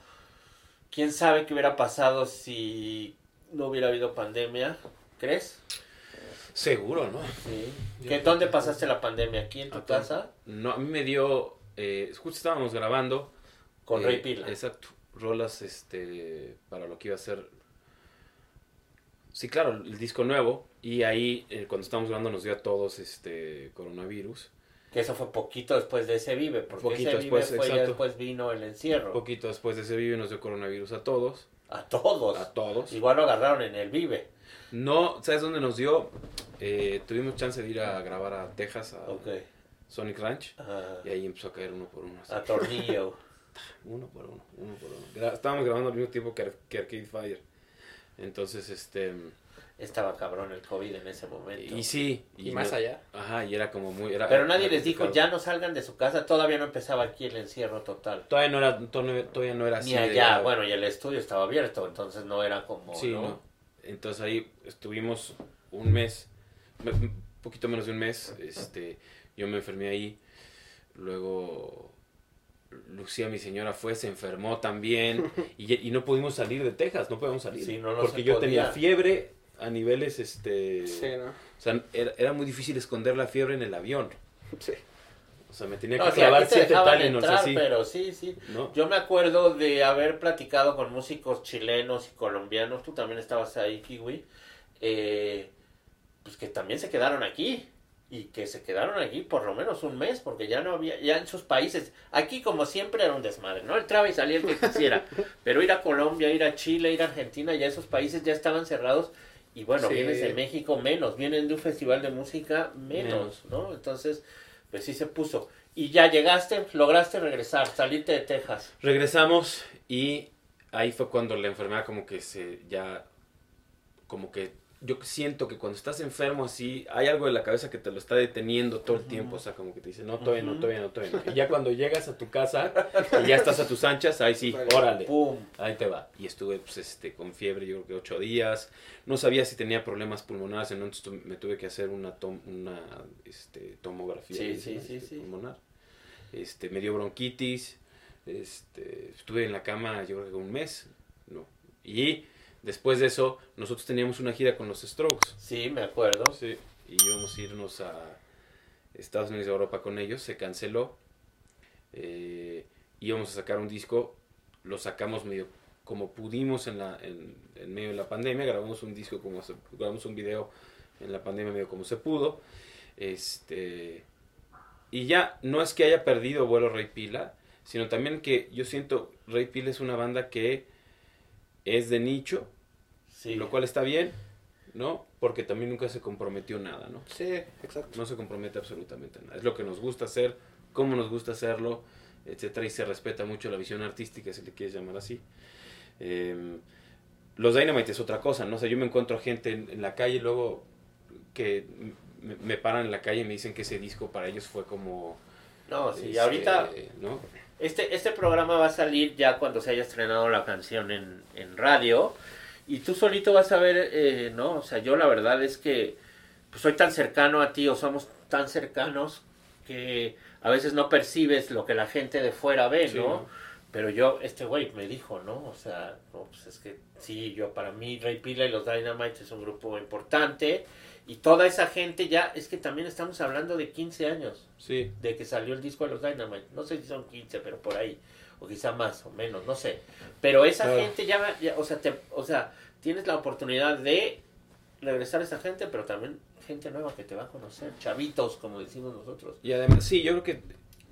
¿quién sabe qué hubiera pasado si no hubiera habido pandemia? ¿Crees? Seguro, ¿no? Sí. ¿Qué, ¿Dónde pasaste la pandemia? ¿Aquí en tu Acá. casa? No, a mí me dio, eh, justo estábamos grabando. Con eh, Rey Pila. Exacto, rolas este, para lo que iba a ser, sí, claro, el disco nuevo. Y ahí, eh, cuando estábamos grabando, nos dio a todos este coronavirus. Que eso fue poquito después de ese Vive, porque Poquito ese después, Vive fue ya exacto. después vino el encierro. Poquito después de ese vive nos dio coronavirus a todos. A todos. A todos. Igual lo agarraron en el Vive. No, ¿sabes dónde nos dio? Eh, tuvimos chance de ir a grabar a Texas, a. Sonic Ranch. Y ahí empezó a caer uno por uno. así. a Tornillo. Uno por uno, uno por uno. Gra- Estábamos grabando al mismo tiempo que, Ar- que Arcade Fire. Entonces, este... Estaba cabrón el COVID en ese momento. Y sí. Y más no- allá. Ajá, y era como muy... Era, Pero nadie les dijo, ya no salgan de su casa. Todavía no empezaba aquí el encierro total. Todavía no era, todavía no era así. Ni de- allá. Bueno, y el estudio estaba abierto, entonces no era como... Sí, ¿no? no. Entonces ahí estuvimos un mes, me- un poquito menos de un mes, este, yo me enfermé ahí, luego Lucía, mi señora, fue, se enfermó también, y, y no pudimos salir de Texas, no podíamos salir, Sí, no, no porque yo podía. tenía fiebre a niveles, este, Sí, ¿no? o sea, era, era muy difícil esconder la fiebre en el avión, Sí. O sea, me tenía No, que sí, clavar siete entrar, así, pero sí, sí. ¿no? Yo me acuerdo de haber platicado con músicos chilenos y colombianos, tú también estabas ahí, Kiwi, eh, pues que también se quedaron aquí y que se quedaron aquí por lo menos un mes porque ya no había, ya en sus países, aquí como siempre era un desmadre, ¿no? Entraba y salía el que quisiera, pero ir a Colombia, ir a Chile, ir a Argentina, ya esos países ya estaban cerrados y bueno, Sí. vienes de México menos, vienen de un festival de música menos, Menos. ¿no? Entonces, pues sí se puso. Y ya llegaste, lograste regresar, salirte de Texas. Regresamos y ahí fue cuando la enfermedad como que se ya como que yo siento que cuando estás enfermo así hay algo de la cabeza que te lo está deteniendo todo el tiempo, o sea, como que te dice, no, todavía no, todavía no, todavía no. Y ya cuando llegas a tu casa y ya estás a tus anchas, ahí sí, órale. ¡Pum! Ahí te va. Y estuve pues, este, con fiebre, yo creo que ocho días. No sabía si tenía problemas pulmonares, entonces me tuve que hacer una, tom- una este, tomografía Sí, sí, este, sí. pulmonar. Este, me dio bronquitis. Este, estuve en la cama yo creo que un mes. ¿no? Y después de eso, nosotros teníamos una gira con los Strokes. Sí, me acuerdo. Sí. Y íbamos a irnos a Estados Unidos y Europa con ellos. Se canceló. Eh, íbamos a sacar un disco. Lo sacamos medio como pudimos en, la, en, en medio de la pandemia. Grabamos un disco como se, grabamos un video en la pandemia medio como se pudo. Este, y ya, no es que haya perdido vuelo Rey Pila, sino también que yo siento Rey Pila es una banda que es de nicho, Sí. lo cual está bien, ¿no? Porque también nunca se comprometió nada, ¿no? Sí, exacto. No se compromete absolutamente nada. Es lo que nos gusta hacer, cómo nos gusta hacerlo, etcétera, y se respeta mucho la visión artística, si le quieres llamar así. Eh, los Dynamite es otra cosa, ¿no? O sea, yo me encuentro gente en, en la calle luego que me, me paran en la calle y me dicen que ese disco para ellos fue como... No, sí, este, ahorita ¿no? Este, este programa va a salir ya cuando se haya estrenado la canción en, en radio y tú solito vas a ver, eh, ¿no? O sea, yo la verdad es que pues, soy tan cercano a ti o somos tan cercanos que a veces no percibes lo que la gente de fuera ve, Sí, ¿no? ¿no? Pero yo, este güey me dijo, ¿no? O sea, no, pues es que sí, yo para mí Ray Pila y los Dynamite es un grupo importante y toda esa gente ya, es que también estamos hablando de 15 años Sí, de que salió el disco de los Dynamite. No sé si son 15, pero por ahí. O quizá más o menos, no sé. Pero esa Claro. gente ya, ya, o, sea, te, o sea, tienes la oportunidad de regresar a esa gente, pero también gente nueva que te va a conocer. Chavitos, como decimos nosotros. y además, sí, yo creo que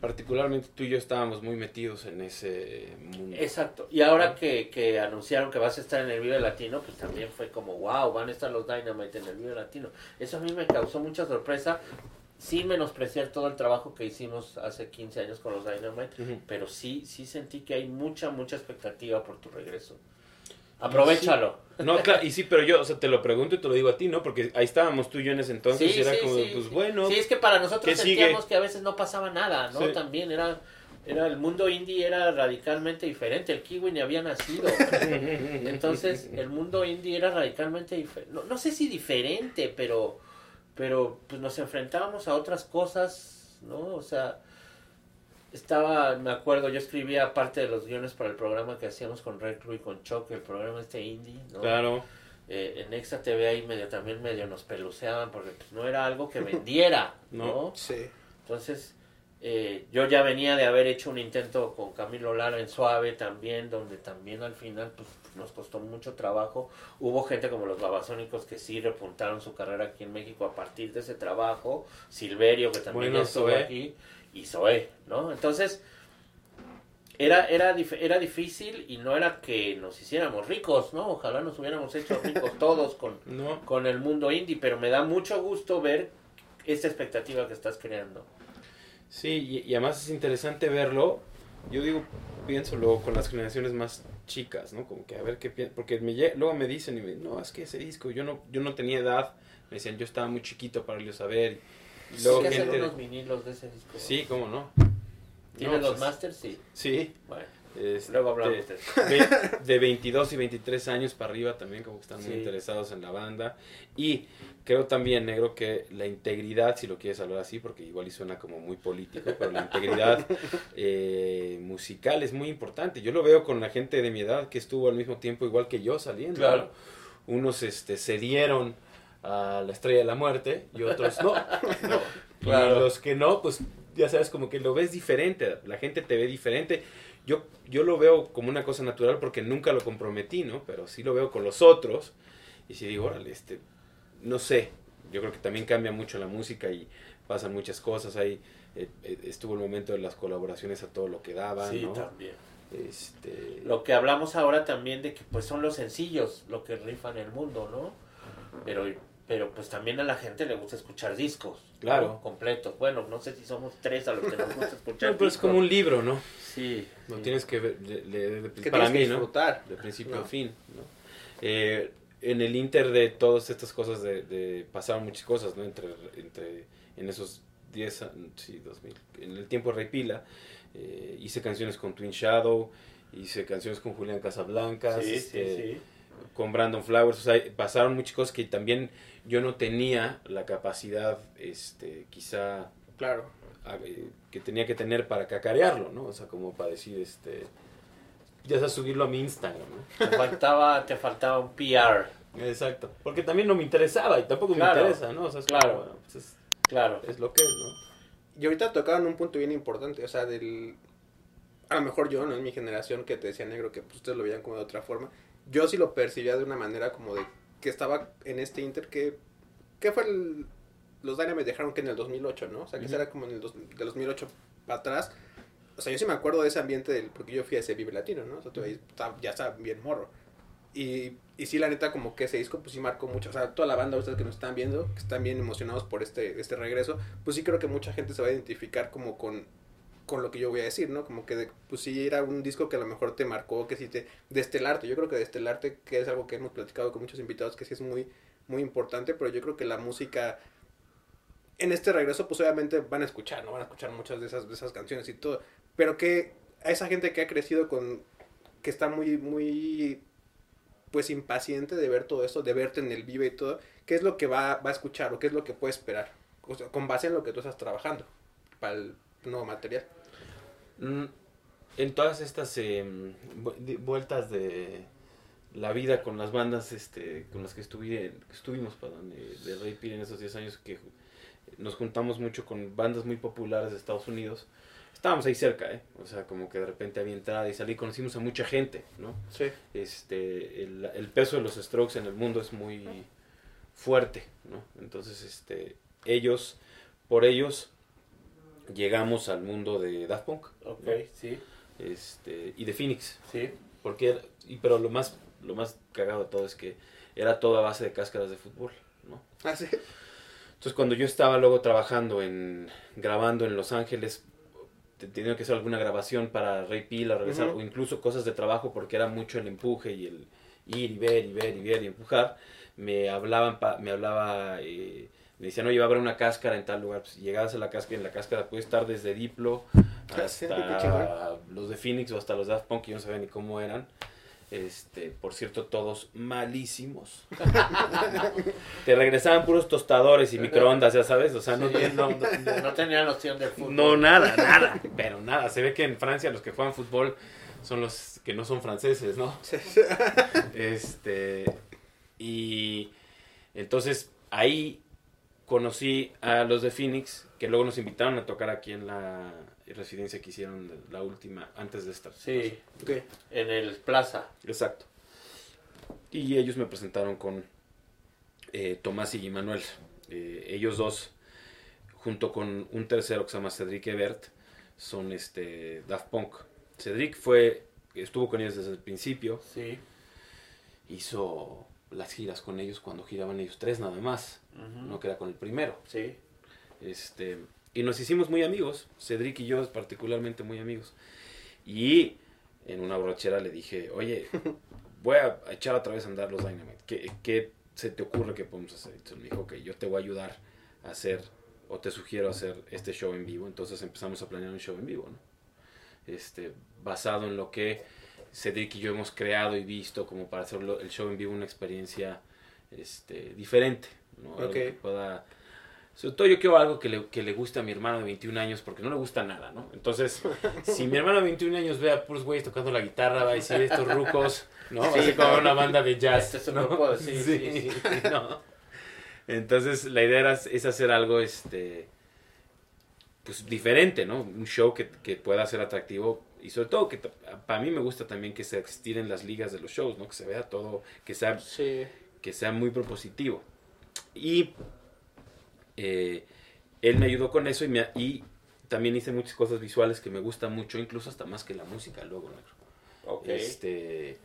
particularmente tú y yo estábamos muy metidos en ese mundo. Exacto. Y ahora que, que anunciaron que vas a estar en el Vive Latino, pues también fue como, wow, van a estar los Dynamite en el Vive Latino. Eso a mí me causó mucha sorpresa, sin menospreciar todo el trabajo que hicimos hace 15 años con los Dynamite, pero sí, sí sentí que hay mucha, mucha expectativa por tu regreso. Aprovechalo. No, claro, y sí, pero yo, o sea, te lo pregunto y te lo digo a ti, ¿no? Porque ahí estábamos tú y yo en ese entonces y era como, pues bueno, Sí, es que para nosotros sentíamos que a veces no pasaba nada, ¿no? También era, era el mundo indie era radicalmente diferente. El kiwi ni había nacido. Entonces, el mundo indie era radicalmente diferente. No, no sé si diferente, pero, pero pues nos enfrentábamos a otras cosas, ¿no? O sea, estaba, me acuerdo, yo escribía parte de los guiones para el programa que hacíamos con Red Crew y con Choc, el programa este indie, ¿no? claro, eh, en Extra TV ahí medio también medio nos peluceaban porque pues, no era algo que vendiera, ¿no? No. Sí. Entonces, eh, yo ya venía de haber hecho un intento con Camilo Lara en Suave también, donde también al final pues, nos costó mucho trabajo. Hubo gente como los babasónicos que sí repuntaron su carrera aquí en México a partir de ese trabajo. Silverio, que también Bueno, estuvo aquí, y Zoé, ¿no? Entonces, era, era, era difícil y no era que nos hiciéramos ricos, ¿no? Ojalá nos hubiéramos hecho ricos todos con, No. con el mundo indie, pero me da mucho gusto ver esta expectativa que estás creando. Sí, y, y además es interesante verlo. Yo digo, pienso luego con las generaciones más chicas, ¿no? Como que a ver qué piensan. Porque me, luego me dicen, y me, no, es que ese disco, yo no, yo no tenía edad. Me decían, yo estaba muy chiquito para a ver. Y luego Hay que hacer gente. unos vinilos de ese disco. Sí, cómo no. ¿Tienes No, los pues, masters? Sí. Sí. Bueno, este, luego hablamos de de, de 22 y 23 años para arriba también como que están muy interesados en la banda y creo también negro que la integridad si lo quieres hablar así porque igual y suena como muy político pero la integridad eh, musical es muy importante yo lo veo con la gente de mi edad que estuvo al mismo tiempo igual que yo saliendo Claro. ¿no? unos este cedieron a la estrella de la muerte y otros no, No. Claro. y los que no pues ya sabes como que lo ves diferente la gente te ve diferente yo, yo lo veo como una cosa natural porque nunca lo comprometí, ¿no? Pero sí lo veo con los otros. Y si digo, órale, este, no sé. Yo creo que también cambia mucho la música y pasan muchas cosas. Ahí eh, eh, estuvo el momento de las colaboraciones a todo lo que daban, Sí, ¿no? también. Este, Lo que hablamos ahora también de que pues son los sencillos lo que rifan el mundo, ¿no? Pero, pero pues también a la gente le gusta escuchar discos. ¿no? Claro. Completos. Bueno, no sé si somos tres a los que nos gusta escuchar no, pero es como un libro, ¿no? Sí. Lo sí. tienes que de- de- Que para tienes que mí, ¿no? de principio No. a fin. ¿no? Eh, en el inter de todas estas cosas, de, de- pasaron muchas cosas, ¿no? Entre, entre en esos 10, a- sí, 2000, en el tiempo de Rey Pila, eh, hice canciones con Twin Shadow, hice canciones con Julián Casablancas, Sí, sí, este, sí. con Brandon Flowers, o sea, pasaron muchas cosas que también yo no tenía la capacidad, este, quizá Claro. a- eh, que tenía que tener para cacarearlo, ¿no? O sea, como para decir, este, ya sabes, subirlo a mi Instagram, ¿no? Te faltaba, te faltaba un PR. Exacto. Porque también no me interesaba y tampoco Claro. me interesa, ¿no? O sea, es como, Claro. bueno, pues es, Claro. es lo que es, ¿no? Y ahorita tocaban un punto bien importante, o sea, del... A lo mejor yo, ¿no? En mi generación que te decía negro, que pues, ustedes lo veían como de otra forma. Yo sí lo percibía de una manera como de que estaba en este inter que... ¿Qué fue el... Los Dynamite dejaron que en el 2008, ¿no? O sea, que Ujú. era como en el dos, de 2008 para atrás. O sea, yo sí me acuerdo de ese ambiente del... Porque yo fui a ese Vive Latino, ¿no? O sea, tú ahí ya estaba bien morro. Y, y sí, la neta, como que ese disco, pues sí marcó mucho. O sea, toda la banda, ustedes que nos están viendo, que están bien emocionados por este, este regreso, pues sí creo que mucha gente se va a identificar como con, con lo que yo voy a decir, ¿no? Como que, de- pues sí era un disco que a lo mejor te marcó, que sí te... Destelarte, yo creo que Destelarte, que es algo que hemos platicado con muchos invitados, que sí es muy, muy importante, pero yo creo que la música... En este regreso, pues obviamente van a escuchar, ¿no? Van a escuchar muchas de esas, de esas canciones y todo. Pero que a esa gente que ha crecido con... Que está muy, muy pues impaciente de ver todo esto, de verte en el vive y todo, ¿qué es lo que va, va a escuchar o qué es lo que puede esperar? O sea, con base en lo que tú estás trabajando para el nuevo material. Mm, En todas estas em, vueltas de la vida con las bandas este, con las que estuvi- estuvimos perdón, de, de Rey Pil en esos 10 años que nos juntamos mucho con bandas muy populares de Estados Unidos. Estábamos ahí cerca, ¿eh? O sea, como que de repente había entrada y salí, conocimos a mucha gente, ¿no? Sí. este el, el peso de los Strokes en el mundo es muy fuerte, ¿no? Entonces, este ellos por ellos llegamos al mundo de Daft Punk, Ok, ¿no? sí, este y de Phoenix, sí. porque era- y pero lo más lo más cagado de todo es que era toda a base de cáscaras de fútbol, ¿no? Ah, sí. Entonces cuando yo estaba luego trabajando en grabando en Los Ángeles te- tenía que hacer alguna grabación para Rey Pila regresar Ujú. o incluso cosas de trabajo porque era mucho el empuje y el ir y ver y ver y ver y empujar me hablaban pa- me hablaba eh, me decían oye va a haber una cáscara en tal lugar pues, llegabas a la cáscara en la cáscara puede estar desde Diplo hasta los de Phoenix o hasta los Daft Punk que yo no sabía ni cómo eran este, por cierto, todos malísimos. Te regresaban puros tostadores y microondas, ya sabes, o sea, no, Sí. no, no- No tenía noción del fútbol. no, nada, nada, pero nada. Se ve que en Francia los que juegan fútbol son los que no son franceses, ¿no? Este, Y entonces ahí conocí a los de Phoenix, que luego nos invitaron a tocar aquí en la residencia que hicieron la última, antes de esta. Sí, Ok. en el Plaza. Exacto. Y ellos me presentaron con eh, Tomás y Manuel. ellos dos, junto con un tercero que se llama Cedric Ebert, son este Daft Punk. Cedric fue, estuvo con ellos desde el principio, Sí. hizo las giras con ellos cuando giraban ellos tres nada más, no que era con el primero. Sí. Este, y nos hicimos muy amigos, Cedric y yo particularmente muy amigos. Y en una borrachera le dije, oye, voy a echar otra vez a andar los Dynamite. ¿Qué, qué se te ocurre que podemos hacer? Entonces me dijo, ok, yo te voy a ayudar a hacer, o te sugiero hacer este show en vivo. Entonces empezamos a planear un show en vivo, ¿no? Este, basado en lo que Cedric y yo hemos creado y visto como para hacer el show en vivo una experiencia este, diferente, ¿no? Algo que pueda... Sobre todo yo quiero algo que le, que le guste a mi hermano de 21 años, porque no le gusta nada, ¿no? Entonces, si mi hermano de 21 años ve a puros güeyes tocando la guitarra, va a decir estos rucos, ¿no? Va a ser como una banda de jazz. Este ¿no? grupo sí, sí, sí. ¿no? Entonces, la idea era, es hacer algo, este, pues diferente, ¿no? Un show que, que pueda ser atractivo y sobre todo que para mí me gusta también que se estiren las ligas de los shows, ¿no? Que se vea todo, que sea Sí. que sea muy propositivo. Y eh, él me ayudó con eso y, me, y también hice muchas cosas visuales que me gustan mucho, incluso hasta más que la música luego, negro. Este,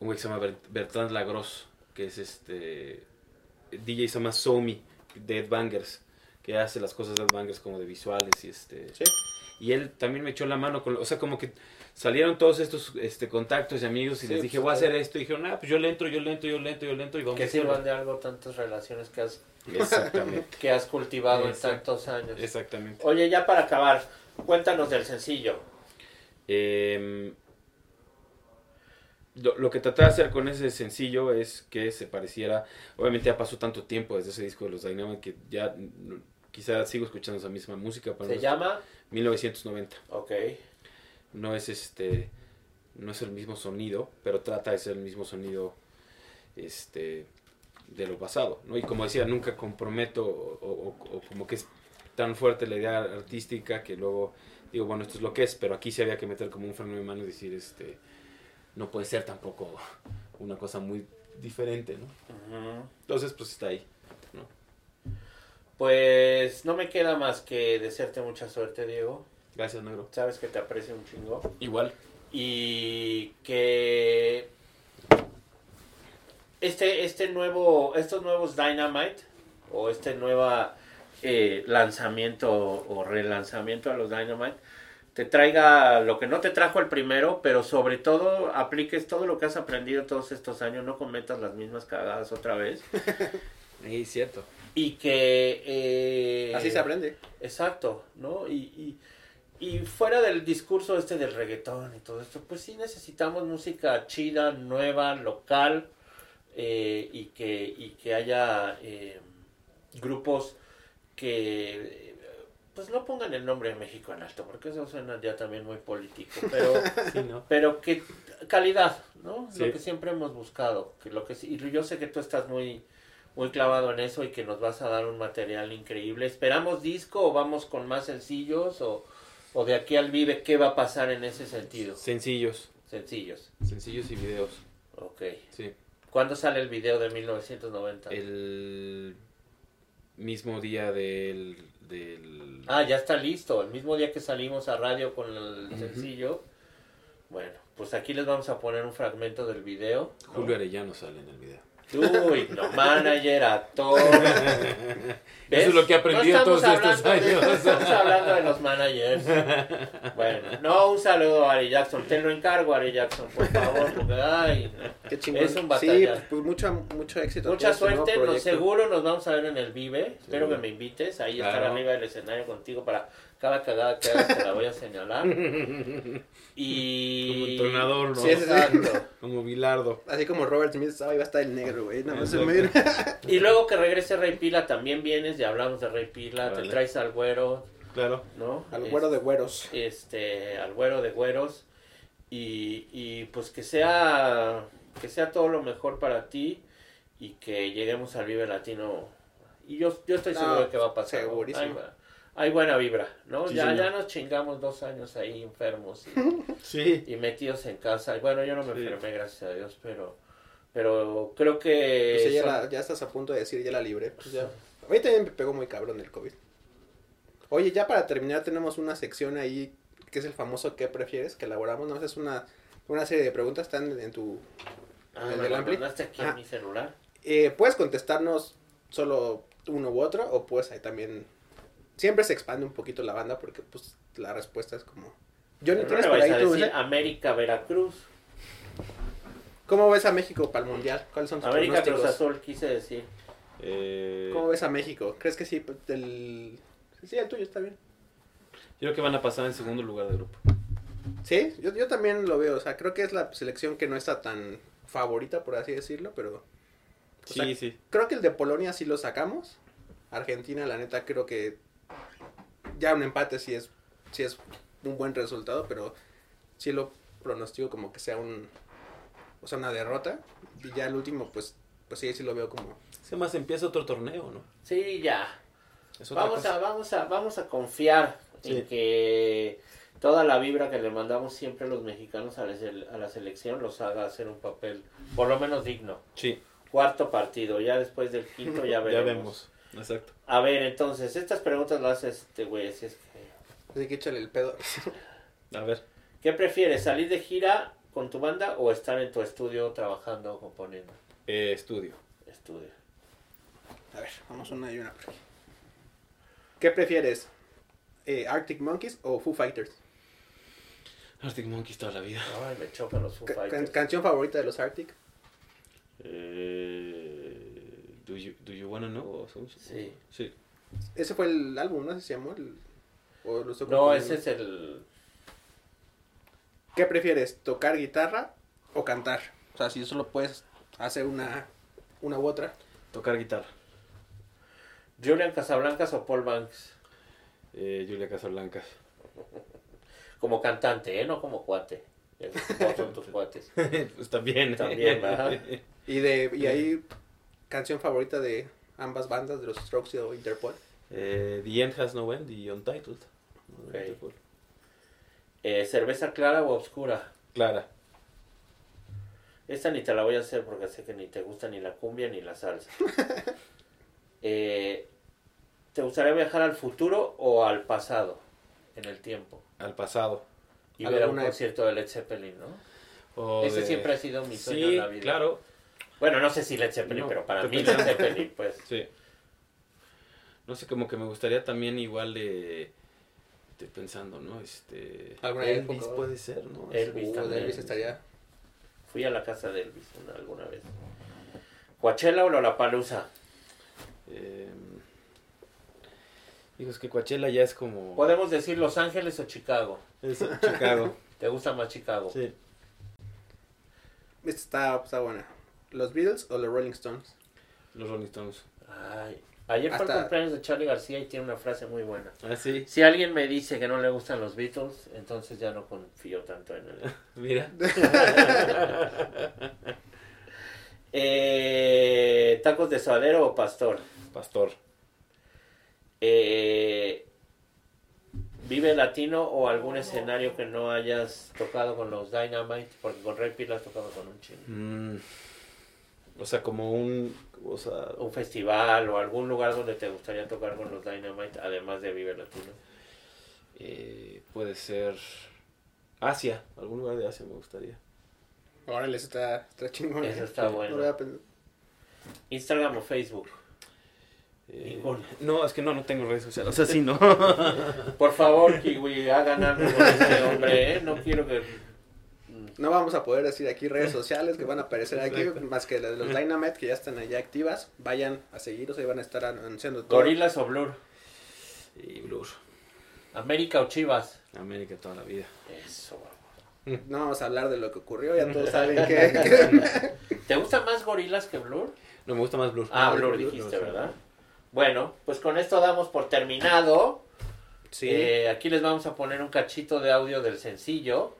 un güey que se llama Bert- Bertrand Lagros, que es este DJ se llama Somi de Ed Bangers, que hace las cosas de Ed Bangers como de visuales y este Sí. Y él también me echó la mano con, o sea, como que salieron todos estos este contactos y amigos y Sí, les dije, pues, voy a hacer esto y dijeron, "Ah, pues yo le entro, yo le entro, yo le entro, yo le entro y vamos Que a hacerlo". sirvan de algo tantas relaciones que has, Exactamente. que has cultivado en tantos años. Exactamente. Oye, ya para acabar, cuéntanos del sencillo. Eh, lo, lo que traté de hacer con ese sencillo es que se pareciera, obviamente ya pasó tanto tiempo desde ese disco de los Dynamite que ya mm, quizá sigo escuchando esa misma música, pero Se no es- llama, 1990. ok, No es este, no es el mismo sonido, pero trata de ser el mismo sonido, este, de lo pasado, ¿no? Y como decía, nunca comprometo o, o- o como que es tan fuerte la idea artística que luego digo, bueno, esto es lo que es, pero aquí sí había que meter como un freno de mano y decir, este, no puede ser tampoco una cosa muy diferente, ¿no? Entonces, pues está ahí. Pues no me queda más que desearte mucha suerte, Diego. Gracias, negro. Sabes que te aprecio un chingo. Igual. y que este este nuevo estos nuevos Dynamite o este nueva eh, lanzamiento o relanzamiento a los Dynamite te traiga lo que no te trajo el primero pero sobre todo apliques todo lo que has aprendido todos estos años no cometas las mismas cagadas otra vez Sí, cierto. Y que eh, Así se aprende. Exacto, ¿no? Y, y, y fuera del discurso este del reggaetón y todo esto, pues sí necesitamos música chida, nueva, local, eh, y, que, y que haya eh, grupos que pues no pongan el nombre de México en alto, porque eso suena ya también muy político, pero, Sí, ¿no? pero que calidad, ¿no? Sí. Lo que siempre hemos buscado, que lo que sí- y yo sé que tú estás muy muy clavado en eso y que nos vas a dar un material increíble. ¿Esperamos disco o vamos con más sencillos o, o de aquí al vive qué va a pasar en ese sentido? Sencillos, Sencillos. sencillos y videos, Ok. sí. ¿Cuándo sale el video de 1990? el mismo día del, del Ah, ya está listo. El mismo día que salimos a radio con el sencillo. Bueno, pues aquí les vamos a poner un fragmento del video. ¿no? Julio Arellano sale en el video. Uy, no, manager, actor. Eso es lo que he aprendido No todos estos de- años. no estamos hablando de los managers. Bueno, no, un saludo a Ari Jackson. Te lo encargo, Ari Jackson, por favor. Porque, ay. Qué chingón. Es un sí, batallar. pues mucho, mucho éxito. Mucha este suerte, nos, seguro nos vamos a ver en el Vive. Espero que me invites. Ahí Claro. estar arriba del escenario contigo para cada cagada que hagas te la voy a señalar. Y. Como entrenador, ¿no? Sí. Exacto. Como Bilardo. Así como Robert Smith estaba, iba a estar el negro, güey. Nada más se me Y luego que regrese Rey Pila también vienes, ya hablamos de Rey Pila, te traes al güero, Claro. ¿no? Al güero de güeros. Este, al güero de güeros. Y, y pues que sea que sea todo lo mejor para ti y que lleguemos al Vive Latino. Y yo, yo estoy No, seguro de que va a pasar. ¿no? segurísimo. Hay buena vibra, ¿no? Sí, ya, señor. ya nos chingamos dos años ahí enfermos y, Sí. y metidos en casa. Bueno, yo no me Sí. enfermé, gracias a Dios, pero, pero creo que... Pues ya, la- ya estás a punto de decir, ya la libré. Pues ya. A mí también me pegó muy cabrón el COVID. Oye, ya para terminar tenemos una sección ahí que es el famoso ¿qué prefieres? que elaboramos. No, es una, una serie de preguntas, están en tu... Ah, me Ampli. aquí en mi celular. Eh, puedes contestarnos solo uno u otro o pues ahí también... Siempre se expande un poquito la banda porque pues la respuesta es como... Yo no Pero tienes le por ahí a tú, decir ¿eh? América, Veracruz. ¿Cómo ves a México para el Mundial? ¿Cuáles son tus América Cruz? Azul, quise decir. Eh, ¿Cómo ves a México? ¿Crees que sí? El... Sí, el tuyo está bien. yo creo que van a pasar en segundo lugar de grupo. Sí, yo, yo también lo veo. O sea, creo que es la selección que no está tan favorita, por así decirlo, pero... Sí, sea, sí. Creo que el de Polonia sí lo sacamos. Argentina, la neta, creo que ya un empate sí es, sí es un buen resultado, pero sí lo pronostico como que sea un... O sea, una derrota. Y ya el último, pues, pues sí, sí lo veo como... Se más empieza otro torneo, ¿no? Sí, ya. Vamos cosa. a, vamos a, vamos a confiar Sí. en que toda la vibra que le mandamos siempre los mexicanos a la, a la selección los haga hacer un papel por lo menos digno. Sí, Cuarto partido, ya después del quinto ya veremos. ya vemos. Exacto. A ver, entonces, estas preguntas las hace este güey, así es que... Así que échale el pedo. A ver. ¿Qué prefieres, salir de gira con tu banda o estar en tu estudio trabajando o componiendo? Eh, estudio. Estudio. A ver, vamos una y una por aquí. ¿Qué prefieres? Eh, ¿Arctic Monkeys o Foo Fighters? Arctic Monkeys toda la vida. Ay, me chocan los Foo can- Fighters. ¿Canción favorita de los Arctic? Eh, do, you, do you wanna know? Sí. Sí. Ese fue el álbum, ¿no? ¿Ese se llamó? El- o lo No, ese es el... ¿Qué prefieres? ¿Tocar guitarra o cantar? O sea, si solo puedes hacer una, una u otra. Tocar guitarra. Julian Casablancas o Paul Banks. Eh, Julia Casablancas. Como cantante, ¿eh? No como cuate. No son tus cuates. pues también. También, ¿verdad? Y de y ahí, canción favorita de ambas bandas, de los Strokes o Interpol. Eh, the End Has No End y Untitled. Ok. Eh, ¿Cerveza clara o oscura? Clara. Esta ni te la voy a hacer porque sé que ni te gusta ni la cumbia ni la salsa. Eh, ¿Te gustaría viajar al futuro o al pasado en el tiempo? Al pasado. Y ver un concierto de Led Zeppelin, ¿no? O Ese de- siempre ha sido mi sueño Sí, en la vida. claro. Bueno, no sé si Led Zeppelin, No, pero para mí Led. Zeppelin, pues. Sí. No sé, como que me gustaría también igual de... Estoy pensando, ¿no? Este... Alguna Elvis época. puede ser, ¿no? Elvis Uh, también. Elvis estaría... Fui a la casa de Elvis una- alguna vez. ¿Coachella o Lollapalooza? Eh, digo, es que Coachella ya es como... Podemos decir Los Ángeles o Chicago. Es Chicago. ¿Te gusta más Chicago? sí. Esta está, está buena. ¿Los Beatles o los Rolling Stones? Los Rolling Stones. Ay, ayer fue Hasta- el cumpleaños de Charlie García y tiene una frase muy buena. Ah, sí. Si alguien me dice que no le gustan los Beatles, entonces ya no confío tanto en él. Mira. Eh, ¿Tacos de suadero o pastor? Pastor. Eh, ¿Vive Latino o algún escenario que no hayas tocado con los Dynamite? Porque con Ray Peel has tocado con un chingo. Mm, o sea, como un... O sea, Un festival o algún lugar donde te gustaría tocar con los Dynamite, además de Vive Latino. eh, puede ser... Asia. Algún lugar de Asia me gustaría. Órale, eso está, está chingón. Eso ¿eh? está bueno. Instagram o Facebook. Eh, no, es que no, no tengo redes sociales. O sea, sí, no. Por favor, Kiwi, hagan algo con este hombre, ¿eh? No quiero que... No vamos a poder decir aquí redes sociales que van a aparecer aquí, Exacto. más que las de los Dynamite que ya están allá activas. Vayan a seguirlos, ahí van a estar anunciando todo. Gorilas o Blur. y Blur. América o Chivas. América toda la vida. Eso. No vamos a hablar de lo que ocurrió, ya todos saben que... ¿Te gusta más Gorilas que Blur? No, me gusta más Blur. Ah, Ah, Blur Blur, dijiste. ¿verdad? Bueno, pues con esto damos por terminado. sí. Eh, aquí les vamos a poner un cachito de audio del sencillo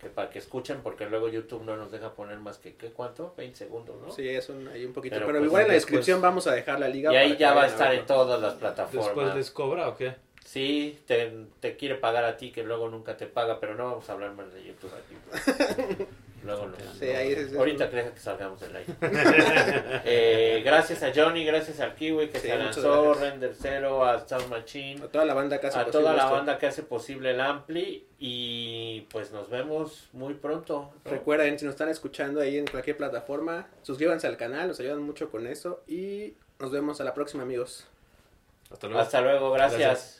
que para que escuchen, porque luego YouTube no nos deja poner más que, ¿qué cuánto? 20 segundos, ¿no? Sí, es un, ahí un poquito. Pero, Pero, pues, igual en la después- descripción vamos a dejar la liga. y ahí ya va a estar en todas las ¿Después plataformas. les cobra o qué? Sí, te, te quiere pagar a ti, que luego nunca te paga, pero no vamos a hablar más de YouTube aquí. luego no. Sí, ahí es- es Ahorita un- deja que salgamos del aire. Eh, gracias a Johnny, gracias al Kiwi que Sí, se lanzó. Render Cero, a Sound Machine, A toda la banda que hace a posible toda la esto. banda que hace posible el Ampli y pues nos vemos muy pronto. ¿no? Recuerden, si nos están escuchando ahí en cualquier plataforma, suscríbanse al canal, nos ayudan mucho con eso. Y nos vemos a la próxima, amigos. Hasta luego. Hasta luego, gracias. Gracias.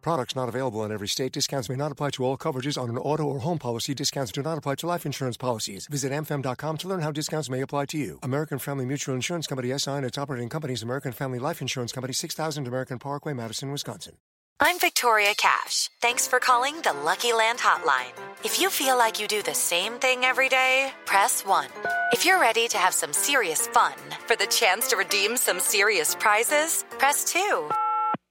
Products not available in every state. Discounts may not apply to all coverages on an auto or home policy. Discounts do not apply to life insurance policies. Visit amfam.com to learn how discounts may apply to you. American Family Mutual Insurance Company SI and its operating companies American Family Life Insurance Company 6000 American Parkway, Madison, Wisconsin. I'm Victoria Cash. Thanks for calling the Lucky Land Hotline. If you feel like you do the same thing every day, press 1. If you're ready to have some serious fun for the chance to redeem some serious prizes, press 2.